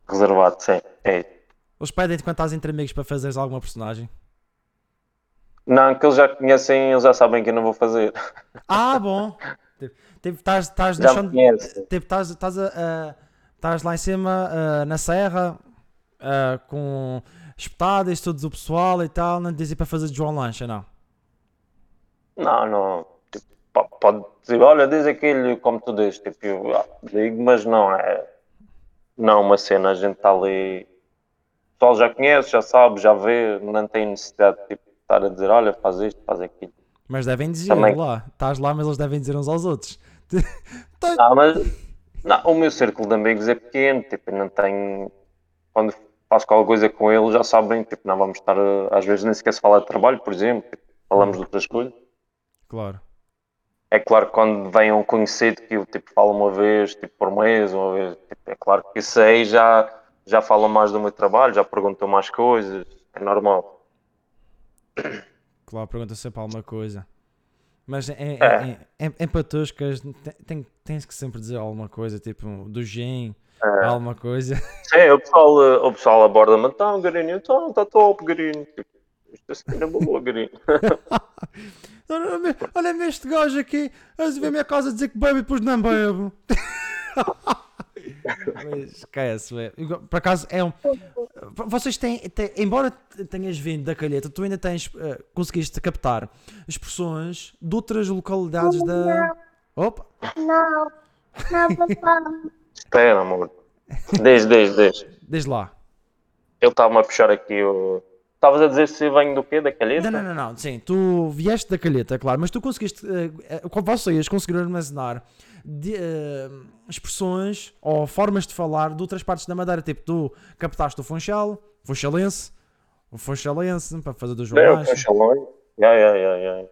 reservado, sim. É. Eles pedem-te quando estás entre amigos para fazeres alguma personagem. Não, que eles já conhecem, eles já sabem que eu não vou fazer. Ah, bom! Tipo, tipo, estás, estás no chão. Tipo, estás, estás, a, a- estás lá em cima, ah, na serra, ah, com espetadas, todo o pessoal e tal. Não te dizem para fazer de João Lancha, não. Não, não. Tipo, pode dizer, olha, diz aquele como tu dizes, tipo, eu ah, digo, mas não é. Não, uma cena, a gente está ali. O pessoal já conhece, já sabe, já vê, não tem necessidade tipo, de estar a dizer, olha, faz isto, faz aquilo. Mas devem dizer Também. lá. Estás lá, mas eles devem dizer uns aos outros. Não, mas não, o meu círculo de amigos é pequeno, tipo, não tenho. Quando faço qualquer coisa com eles, já sabem, tipo, não vamos estar. Às vezes nem sequer se fala de trabalho, por exemplo, tipo, falamos de outras coisas. Claro. É claro que quando vem um conhecido que eu tipo, falo uma vez, tipo por mês, uma vez, tipo, é claro que isso aí já, já fala mais do meu trabalho, já perguntam mais coisas, é normal. Claro, pergunta sempre alguma coisa. Mas em, É. em, em, em patuscas tem, tens que sempre dizer alguma coisa, tipo do gen, É. alguma coisa. Sim, o pessoal, o pessoal aborda-me, então, Garinho, então, está top, Garinho. Isto é cena boa, Garinho. Olha- Olha-me este gajo aqui, a ver a minha casa dizer que bebe e depois não bebe. Mas esquece. Igual- Por acaso é um. Vocês têm, têm- embora tenhas vindo da calheta, tu ainda tens. eh, conseguiste captar expressões de outras localidades da. Opa! Não, não, papá. Espera, amor. Diz, diz, diz. Desde lá. Ele estava-me a puxar aqui o. Estavas a dizer se venho do quê? Da calheta? Não, não, não, não, sim, tu vieste da calheta, claro, mas tu conseguiste, eh, vocês conseguiram armazenar de, eh, expressões ou formas de falar de outras partes da Madeira, tipo, tu captaste o Funchal, Funchalense, o Funchalense, para fazer do É, João o Puxalões. Ya, ya, ya, ya.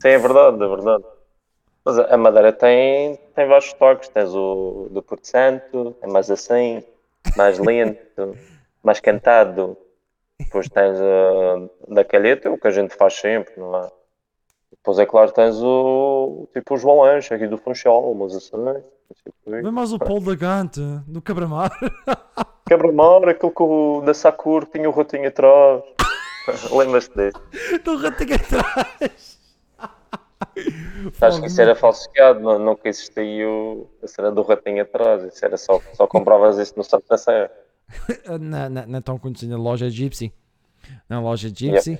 Sim, é verdade, é verdade. Mas a Madeira tem, tem vários toques. Tens o do Porto Santo, é mais assim, mais lento, mais cantado. Depois tens a da calheta, o que a gente faz sempre, não é? Depois é claro tens o tipo o João Lanche aqui do Funchal, mas assim. o. Vem mais o Paulo da Gante, do Cabramar. Quebra-mar, aquele que o da Sakura tinha o ratinho atrás. Lembras-te desse? do ratinho atrás. Acho que isso era falsificado, não, nunca existiu a cena do ratinho atrás. Isso era só, só compravas isso no site da Serra. na, na, na tão conhecida loja Gypsy. Na loja Gypsy.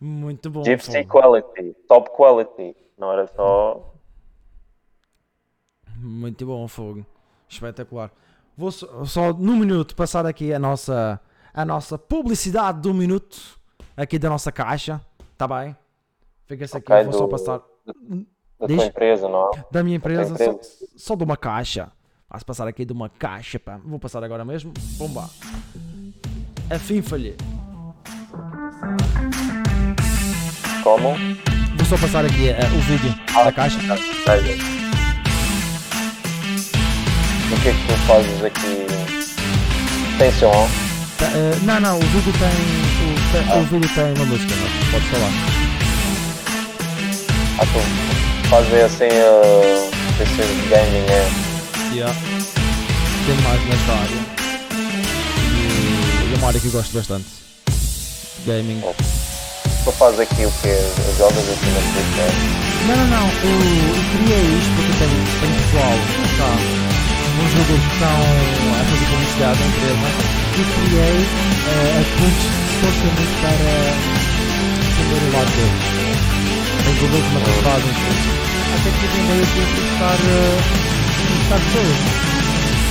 Muito bom. Fogo. quality, top quality. Não era só. Muito bom, fogo. Espetacular. Vou só, só num minuto passar aqui a nossa, a nossa publicidade do minuto aqui da nossa caixa. Tá bem? Fica-se aqui, Ok, vou só do- passar Da Diz? tua empresa, não é? da minha empresa, só, empresa. só de uma caixa. Vai-se passar aqui de uma caixa, pá. Vou passar agora mesmo. Bomba. Afim falhei. Como? Vou só passar aqui eh, o vídeo da caixa. Veja. O que é que tu fazes aqui? Tem som? Tá, eh, não, não, o vídeo tem. O, tem- o vídeo tem uma música, não. Podes falar. Ah, tu fazes assim uh, PC de gaming, é? Yeah. Tem mais nesta área. E, é uma área que eu gosto bastante. Gaming. Tu fazes aqui o quê? Jogas aqui na Twitch? Não, não, não. Eu, eu criei isto porque tenho, tenho pessoal que está. Uns jogadores que estão a fazer publicidade na empresa. E criei eh, a Twitch supostamente para defender o lado deles. Tem jogadores que não fazem Twitch. Até que tive a ideia de entrevistar, eh, entrevistar pessoas.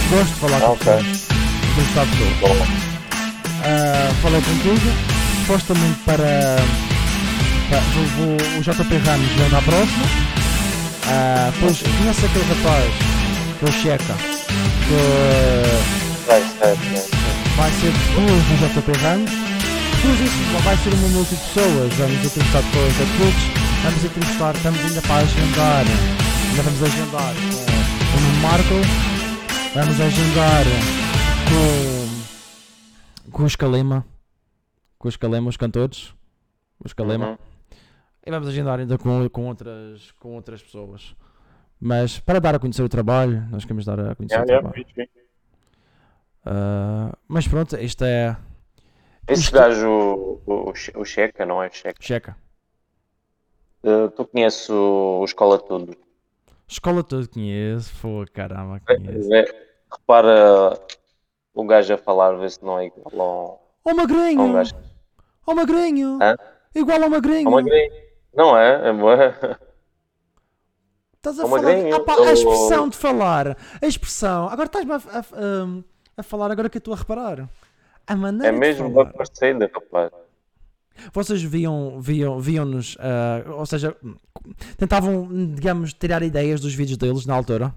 Gosto de falar Ah, com ok. pessoas. Entrevistar pessoas. Bom, Ah, falei contigo, supostamente para, vou, vou- o JP Ramos vem na próxima. Ah, pois conhece aquele rapaz que é o Checa, que vai ser, vai vai ser depois do JP Ramos. Depois isso vai ser uma multi de pessoas. Vamos entrevistar pessoas da Twitch, vamos entrevistar, estamos ainda para agendar, ainda vamos agendar com o Marco, vamos agendar com com os Calema, com os Calema, os cantores, os Calema, Uhum. E vamos agendar ainda com, com, outras, com outras pessoas. Mas para dar a conhecer o trabalho, nós queremos dar a conhecer Yeah, o yeah, trabalho. fixe. Ah, mas pronto, isto é Esse Isto- gajo, o, o, Checa, não é? Checa. checa. Uh, tu conheces o, o Escola Tudo? Escola toda conheço, pô, caramba, conheço. Vê- repara o gajo a falar, vê se não é igual ao, Ó ao magrinho, gajo. ó magrinho, Hã? igual ao magrinho. Ao magrinho. Não é? É boa. Estás a Sou falar. Ah, pá, a expressão de falar. A expressão. Agora estás-me a, a- a falar, agora que eu estou a reparar. A maneira É mesmo falar. parecida, rapaz. Vocês viam, viam, viam-nos, ah, ou seja, tentavam, digamos, tirar ideias dos vídeos deles na altura.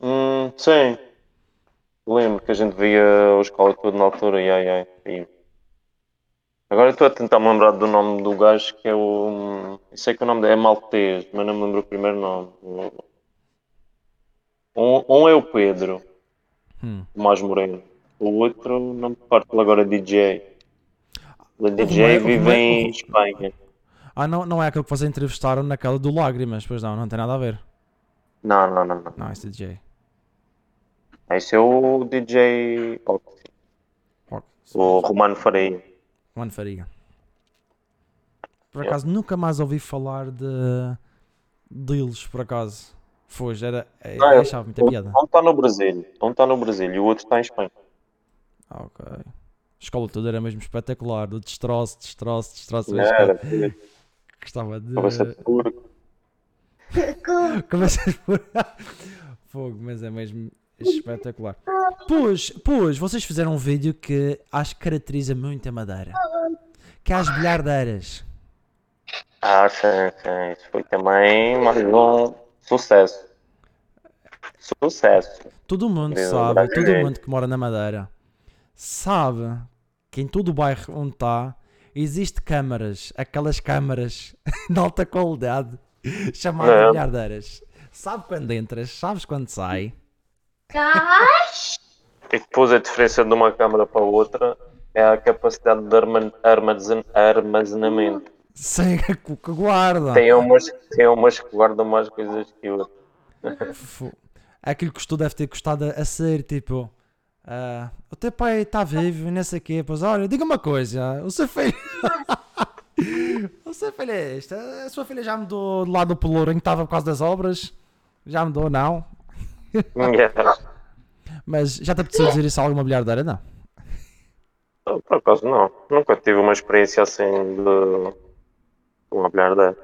Hum, sim. Lembro que a gente via o escola tudo na altura. E, ai, ai, Agora estou a tentar me lembrar do nome do gajo que é o. Eu sei que o nome dele é Maltês, mas não me lembro o primeiro nome. Um, um é o Pedro, Hum. mais moreno. O outro não me recordo agora DJ. O DJ Romero- vive em Espanha. Ah, não, não é aquele que vocês entrevistaram naquela do Lágrimas, pois não, não tem nada a ver. Não, não, não, não. Não, esse DJ. Esse é o DJ Oxy, o Romano Faria. Juan Faria. Por acaso nunca mais ouvi falar de deles, por acaso. Foi, era. Eu Ah, é. achava muita um, piada. um está no Brasil, um está no Brasil e o outro está em Espanha. Ah, ok. A escola toda era mesmo espetacular. Do destroço, destroço, destroço. Não eu era, gostava- de. Cabeça porco. Cabeça porco. Fogo, mas é mesmo espetacular. Pois, pois, vocês fizeram um vídeo que acho que caracteriza muito a Madeira. Que é as bilhardeiras. Ah, sim, sim. Isso foi também mais um sucesso. Sucesso. Todo mundo Meu sabe, todo mundo que mora na Madeira sabe que em todo o bairro onde está existe câmaras, aquelas câmaras de alta qualidade chamadas É. bilhardeiras. Sabe quando entras, sabes quando sai. E depois a diferença de uma câmara para outra é a capacidade de arma- armazen- armazenamento. Sem que que guarda. Tem umas, tem umas que guardam mais coisas que outras. Fo- Aquilo que tu deve ter custado a, a ser tipo. ah, o teu pai está vivo e não sei o quê. Pois olha, diga uma coisa: o seu filho. o seu filho é este. A sua filha já mudou de lado do pelourinho que estava por causa das obras? Já mudou, não? Yeah. Mas já te apeteceu dizer isso a alguma bilhardeira? Não. Por acaso não. Nunca tive uma experiência assim de uma bilhardeira.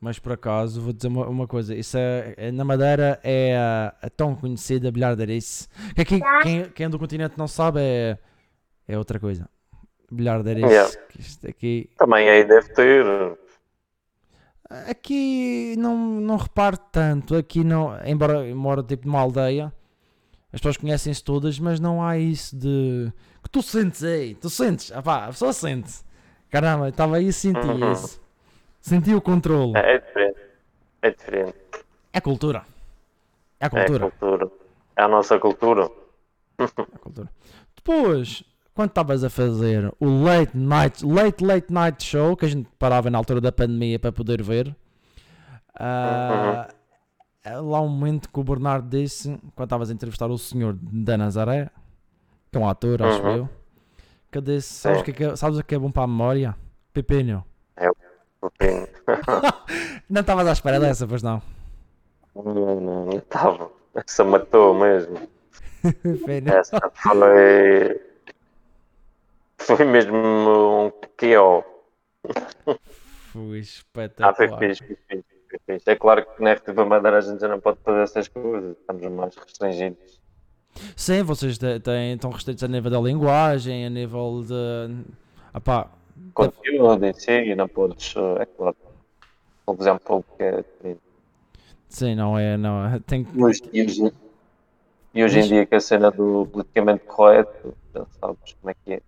Mas por acaso, vou dizer uma, uma coisa: isso é, é- na Madeira é a, a tão conhecida bilhardeirice. Que aqui, quem, quem é do continente não sabe, é, é outra coisa. Bilhardeirice. Yeah. aqui, Também aí deve ter. Aqui não, não reparo tanto. Aqui não, embora eu moro tipo numa aldeia, as pessoas conhecem-se todas, mas não há isso de que tu sentes aí, tu sentes, ah pá, a pessoa sente. Caramba, estava aí e senti Uhum. isso. Senti o controle. É, é diferente. É diferente. É cultura. É É a cultura. cultura. É a nossa cultura. É cultura. Depois, quando estavas a fazer o late night, late late night show, que a gente parava na altura da pandemia para poder ver, ah, é lá um momento que o Bernardo disse, quando estavas a entrevistar o senhor da Nazaré, que é um ator, acho Uhum. eu, que disse, sabes o que, é que é, sabes o que é bom para a memória? Pepinho. É o pepino. Não estavas à espera dessa, pois não? Não, não, não estava. Essa matou mesmo. Pepinho. Essa foi. Foi mesmo um. Foi Ah, espetacular. foi fixe, foi fixe, foi fixe. É claro que na RTV Madeira a gente já não pode fazer essas coisas. Estamos mais restringidos. Sim, vocês têm, estão restritos a nível da linguagem, a nível de. Ah pá, Conteúdo em si, não podes. É claro. Televisão pública é diferente. sim, não é. Não, é- tem que. Hoje- E hoje, e hoje em dia que a cena do politicamente correto, já sabes como é que é.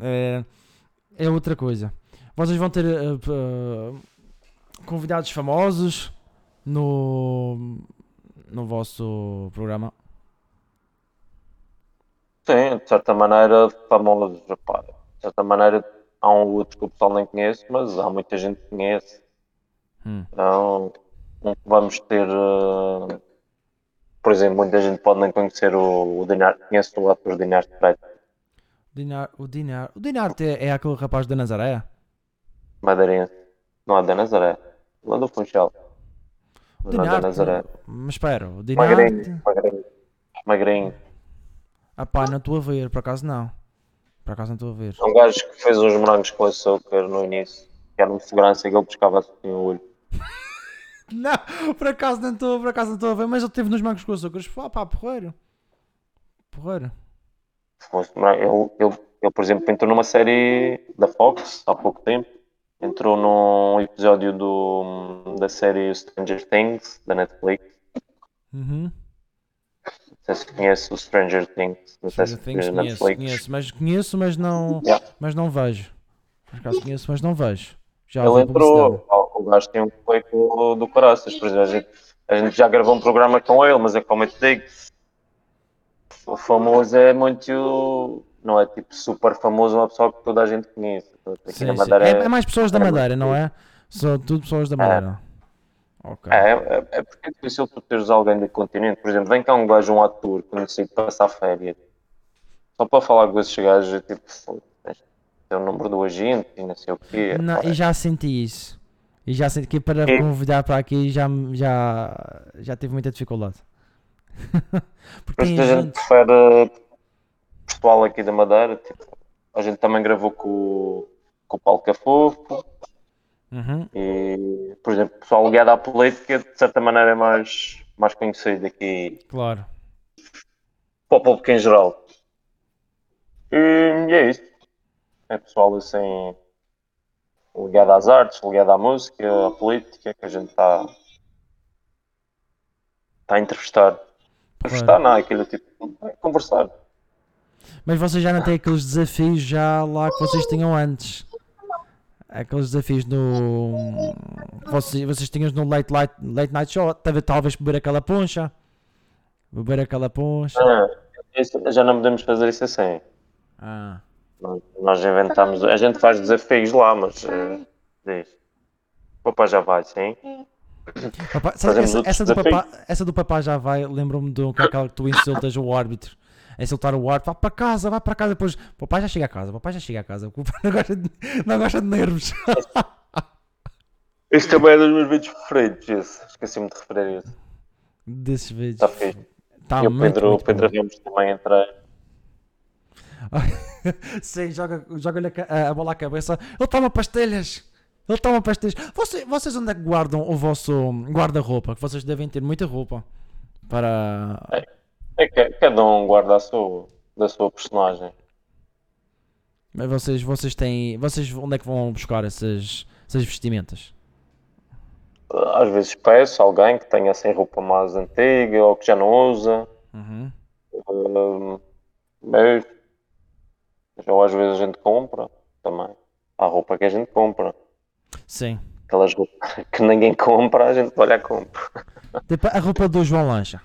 É, é outra coisa. Vocês vão ter eh, convidados famosos no, no vosso programa. Sim, de certa maneira, famosos, repara. De certa maneira, há um ou outro que o pessoal nem conhece, mas há muita gente que conhece. Hum. Então, vamos ter, eh, por exemplo, muita gente pode nem conhecer o, o Dinar, conhece o ator Dinar Preto, Dinar, o Dinar. O Dinar é, é aquele rapaz da Nazaré? madeirense. Não é da Nazaré, lá do Funchal. O Dinar. Nazaré. Mas espera, o Dinar. Magrinho, magrinho. Magrinho. Ah pá, não estou a ver, por acaso não. Por acaso não estou a ver. É um gajo que fez uns morangos com açúcar no início, que era um segurança que ele buscava assim o olho. Não, por acaso não estou, por acaso não estou a ver, mas ele teve nos Mancos com Açúcares. Pá, pá, porreiro. Porreiro. Não é? Ele, ele, ele, por exemplo, entrou numa série da Fox há pouco tempo. Entrou num episódio do, da série Stranger Things, da Netflix. Uhum. Não sei se conhece o Stranger Things. Não sei se conheço, Netflix. conheço, mas conheço, mas não, Yeah. mas não vejo. Por acaso conheço, mas não vejo. Já Ele entrou, o gajo tem um currículo do caraças, por exemplo, a gente, a gente já gravou um programa com ele, mas é como eu te digo, o famoso é muito, não é tipo super famoso, uma pessoa que toda a gente conhece. Aqui Sim, É, é mais pessoas da Madeira, não é? São tudo pessoas da Madeira. É, é, é porque é difícil tu teres alguém do continente, por exemplo, vem cá um gajo, um ator conhecido para passar férias, só para falar com esses gajos, é tipo, "Foda-se, tens de ter o número do agente e não sei o quê. Não, e já senti isso. E já senti que para É. convidar para aqui já, já, já tive muita dificuldade. Porque isso a gente prefere pessoal aqui da Madeira. Tipo, a gente também gravou com, o- com o Paulo Cafofo Uhum. e, por exemplo, o pessoal ligado à política de certa maneira é mais, mais conhecido aqui Claro. para o público em geral. E, e é isso. É pessoal assim ligado às artes, ligado à música, à política que a gente está está a entrevistar. Entrevistar não, é aquilo tipo, é conversar. Mas vocês já não têm aqueles desafios já lá que vocês tinham antes. Aqueles desafios no. Vocês, vocês tinham no late, late, late Night Show. Talvez, talvez beber aquela poncha. Beber aquela poncha. Ah, isso- já não podemos fazer isso assim. Ah. Nós, nós inventamos, a gente faz desafios lá, mas eh, diz. O papai já vai, sim. Papá- sabe, essa, essa, do papá, essa do papá já vai, lembro-me de um que é aquela que tu insultas o árbitro. É insultar o árbitro, vai para casa, vai para casa depois. O papai já chega a casa, o papai já chega a casa. O papai não gosta de, não gosta de nervos. Este também é dos meus vídeos preferidos, esse. Esqueci-me de referir isso. Desses vídeos. Está fixe. Tá e o Pedro, muito Pedro. Ramos também entra. Sim, joga- joga-lhe a, ca- a bola à cabeça. Ele toma pastelhas. Ele toma pastelhas. Você- vocês onde é que guardam o vosso guarda-roupa? Que vocês devem ter muita roupa. Para. É que cada um guarda a sua, da sua personagem. Mas vocês, vocês têm. Vocês onde é que vão buscar essas, essas vestimentas? Às vezes peço alguém que tenha assim roupa mais antiga ou que já não usa. Uhum. Hum, mas ou às vezes a gente compra também. Há roupa que a gente compra. Sim. Aquelas roupas que ninguém compra, a gente olha compra. Tipo a roupa do João Lancha.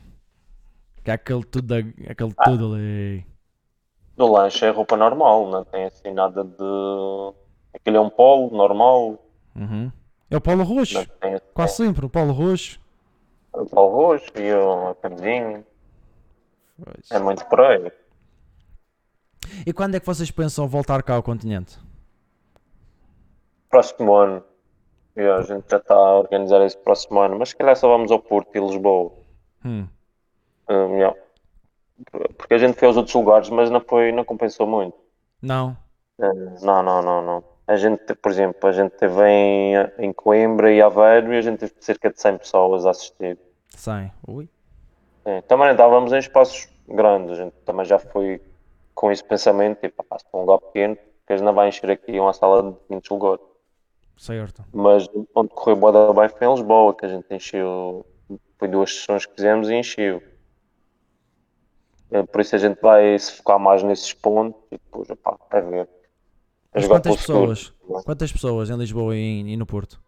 Que é aquele tudo, aquele Ah. tudo ali. Do lanche é roupa normal, não tem assim nada de. Aquilo é um polo normal, Uhum. É o Paulo Roxo. assim, Quase sempre, o Paulo Roxo. o polo roxo e o camisinho. É muito por aí. E quando é que vocês pensam voltar cá ao continente? Próximo ano. E a gente já está a organizar esse próximo ano, mas se calhar só vamos ao Porto e Lisboa. Hum. Hum, yeah. Porque a gente foi aos outros lugares, mas não, foi, não compensou muito. Não. Hum, Não, não, não, não. A gente, por exemplo, a gente teve em, em Coimbra e Aveiro e a gente teve cerca de 100 pessoas a assistir. Sai. Ui. Sim, também não estávamos em espaços grandes, a gente também já foi com esse pensamento, tipo, ah, se um lugar pequeno, que a gente não vai encher aqui uma sala de 500 lugares. Certo. Mas onde correu boa da bem foi em Lisboa, que a gente encheu, foi duas sessões que fizemos e encheu. Eh, Por isso a gente vai se focar mais nesses pontos e depois, opá, a ver. Mas quantas pessoas? seguro. Quantas pessoas em Lisboa e, e no Porto?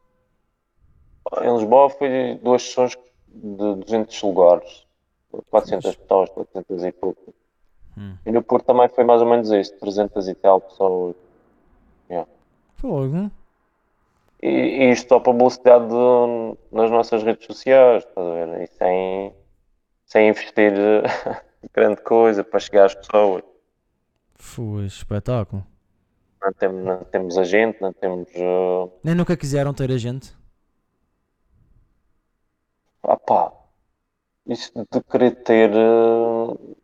Em Lisboa foi duas sessões de 200 lugares, 400 pessoas, 400 e pouco. Hum. E no Porto também foi mais ou menos isso, 300 e tal pessoas. Yeah. Fogo. E, e isto só publicidade de- nas nossas redes sociais, estás a ver? E sem, sem investir grande coisa para chegar às pessoas. Foi espetáculo. Não temos, não temos agente, não temos. eh, Nem nunca quiseram ter a gente. Ah pá, isso de querer ter. eh,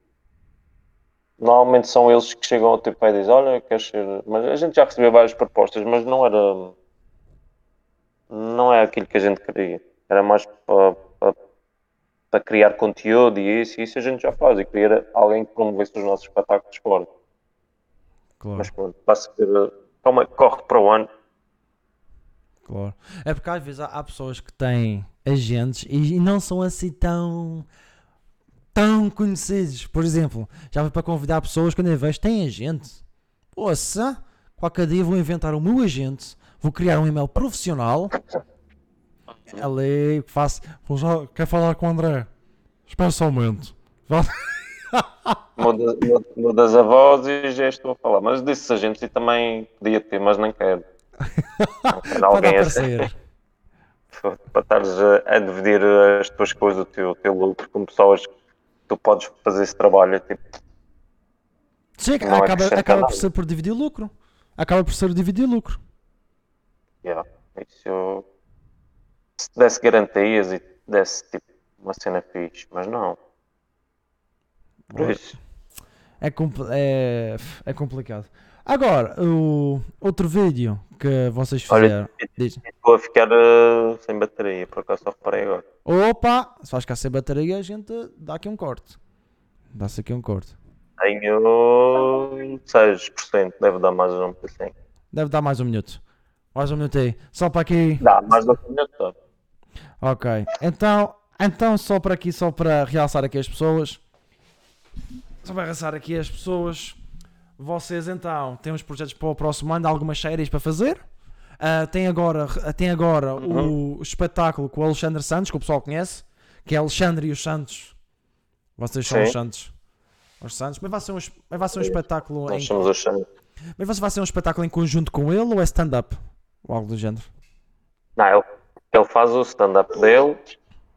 Normalmente são eles que chegam ao teu pé e dizem: Olha, queres ser. Mas a gente já recebeu várias propostas, mas não era. Não é aquilo que a gente queria. Era mais para, para, para criar conteúdo e isso, e isso a gente já faz. E queria alguém que promovesse os nossos espetáculos fora. Claro, Mas pronto, vai-se ver. Calma, corre para o ano. claro. É porque às vezes há, há pessoas que têm agentes e, e não são assim tão tão conhecidos. Por exemplo, já foi para convidar pessoas quando eu vejo tem agente. Poça, qualquer dia vou inventar o meu agente, vou criar um e-mail profissional. Ali faço. Vou já, quer falar com o André? Espera só um momento. Mudas a voz e já estou a falar. Mas disse a gente e também podia ter, mas não quero. Não quero Para alguém assim. Para estares a, a dividir as tuas coisas, o teu, o teu lucro com pessoas que tu podes fazer esse trabalho. Tipo, Sim, Não acaba, acaba por ser por dividir lucro. Acaba por ser dividir lucro. yeah, isso se desse garantias e desse tipo uma cena fixe, mas não. Por isso, É, compl- é, é complicado. Agora, o outro vídeo que vocês fizeram. estou a ficar eh, sem bateria, por acaso só reparei agora. Opa! Se vais ficar sem bateria, a gente dá aqui um corte. Dá-se aqui um corte. Tenho 6%, deve dar mais um pouquinho. Deve dar mais um minuto. Mais um minuto aí. Só para aqui. Dá, mais um minuto. dá. Ok. Então, então só para aqui, só para realçar aqui as pessoas. Só para realçar aqui as pessoas. Vocês então têm uns projetos para o próximo ano, algumas séries para fazer. Ah, tem agora, tem agora o espetáculo com o Alexandre Santos, que o pessoal conhece, que é Alexandre e os Santos. Vocês são Sim. os Santos. Os Santos. Mas vai ser um, mas vai ser um espetáculo Nós em, somos os Santos. mas você vai ser um espetáculo em conjunto com ele ou é stand-up? Ou algo do género? Não, ele, ele faz o stand-up dele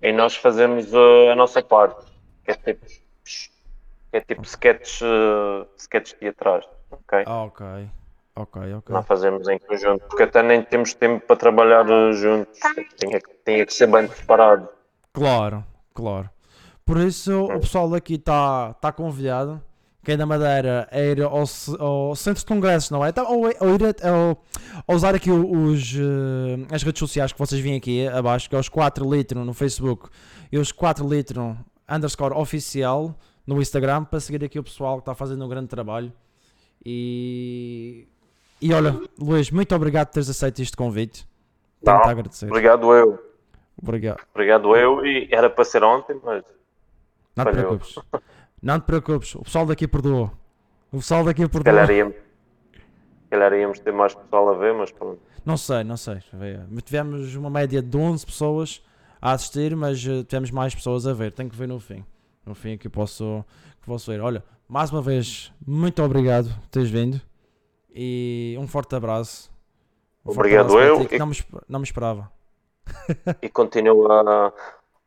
e nós fazemos uh, a nossa parte, que é tipo, que é tipo sketches, uh, sketches teatrais, ok? Ah, ok. Ok, ok. Não fazemos em conjunto, porque até nem temos tempo para trabalhar uh, juntos, tinha, tinha que ser bem preparado. Claro, claro. Por isso o pessoal daqui está tá convidado. Quem da Madeira é ir ao, ao centro de congressos, não é? Tá, ou, é- ou ir a- ou- ou usar aqui os, eh, as redes sociais que vocês veem aqui abaixo, que é os 4 litros no Facebook e os 4 litros underscore oficial no Instagram, para seguir aqui o pessoal que está fazendo um grande trabalho. E, e olha, Luís, muito obrigado por teres aceito este convite. Não, a agradecer. Obrigado eu, Obrigado. obrigado eu, e era para ser ontem, mas Não te preocupes. Não te preocupes. O pessoal daqui perdoou. O pessoal daqui perdoou. calhar íamos, se calhar íamos ter mais pessoal a ver, mas pronto. Não sei, não sei. Tivemos uma média de 11 pessoas a assistir, mas eh, tivemos mais pessoas a ver. Tenho que ver no fim. No fim é que posso, que posso ver. Olha, mais uma vez, muito obrigado por teres vindo. E um forte abraço. Um forte Obrigado abraço para eu. ti, E- não, me, não me esperava. e continua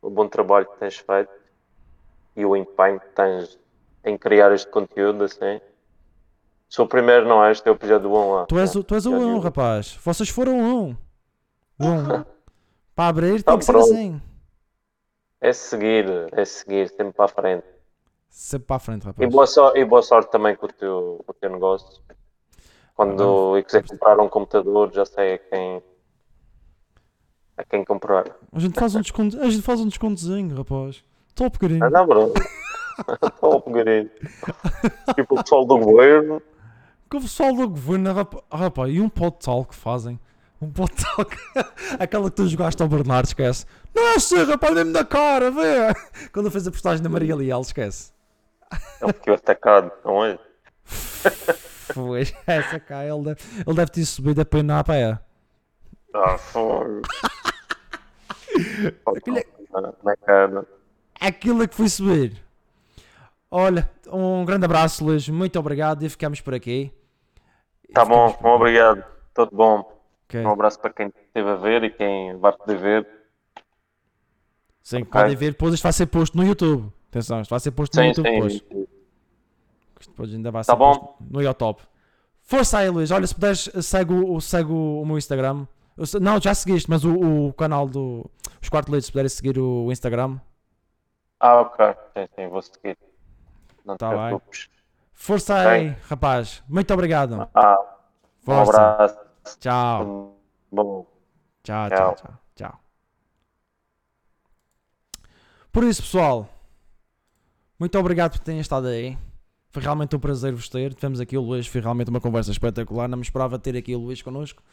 o bom trabalho que tens feito e o empenho que tens em criar este conteúdo assim. Sou o primeiro, não é? Este é o episódio 1 lá. Tu és, o- tu és o Já 1, digo. rapaz. Vocês foram um. Um. Para abrir Tá tem que ser pronto. assim. É seguir, é seguir, sempre para a frente. Sempre para a frente, E rapaz. boa, sorte, e boa sorte também com o teu, com o teu negócio. Quando eu quiser comprar um computador, já sei a quem, a quem comprar. A gente faz um desconto, a gente faz um descontozinho, rapaz. Top carinho. Ah, não, bro. Top, garoto. Tipo o pessoal do governo. Que o pessoal do governo, rapaz, rapaz, e um pot tal que fazem. Um pot tal que... Aquela que tu jogaste ao Bernardo, esquece. Nossa, rapaz, nem-me na cara, vê. Quando fez a postagem da Maria Leal, esquece. Ele ficou atacado, não é? Foi, essa cá, ele deve, ele deve ter subido a pena a pé. Ah, fogo. É- Na cara. Aquilo é que fui subir. Olha, um grande abraço, Luís. Muito obrigado e ficamos por aqui. Tá bom, por obrigado. Tudo bom. Ok. Um abraço para quem esteve a ver e quem vai poder ver. Sim, Ok. podem ver, depois isto vai ser posto no YouTube. Atenção, isto vai ser posto no Sim, YouTube depois. sim. Isto depois ainda vai Tá ser bom. posto no YouTube. Força aí, Luís. Olha, se puderes, segue o, segue o, meu Instagram. Não, já seguiste, mas o, o canal do Os Quarto Leitos, se puderes seguir o Instagram. Ah, ok. Sim, sim, vou seguir. Não te Tá bem. preocupes. Força aí, rapaz. Muito obrigado. Ah, um Força. abraço. Tchau. Bom. Tchau, tchau, Tchau. tchau. tchau. Por isso, pessoal, muito obrigado por terem estado aí. Foi realmente um prazer vos ter. Tivemos aqui o Luís, foi realmente uma conversa espetacular. Não me esperava ter aqui o Luís connosco,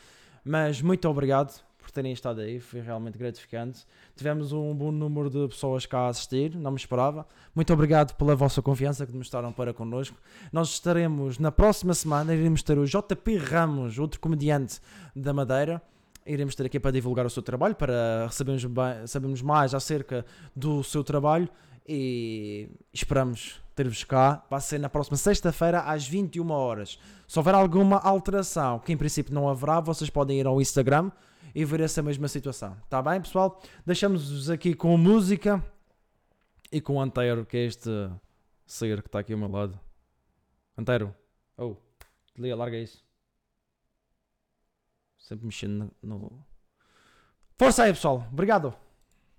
mas muito obrigado por terem estado aí. Foi realmente gratificante. Tivemos um bom número de pessoas cá a assistir, não me esperava. Muito obrigado pela vossa confiança que demonstraram para connosco. Nós estaremos na próxima semana, iremos ter o JP Ramos, outro comediante da Madeira. Iremos ter aqui para divulgar o seu trabalho, para sabermos, bem- sabermos mais acerca do seu trabalho e esperamos ter-vos cá. Vai ser na próxima sexta-feira às 21 horas. Se houver alguma alteração, que em princípio não haverá, vocês podem ir ao Instagram e ver essa mesma situação. Tá bem, pessoal? Deixamos-vos aqui com música e com o Antero, que é este ser que está aqui ao meu lado. Antero, oh, desliga, larga isso. Sempre mexendo no- Força aí, pessoal. Obrigado.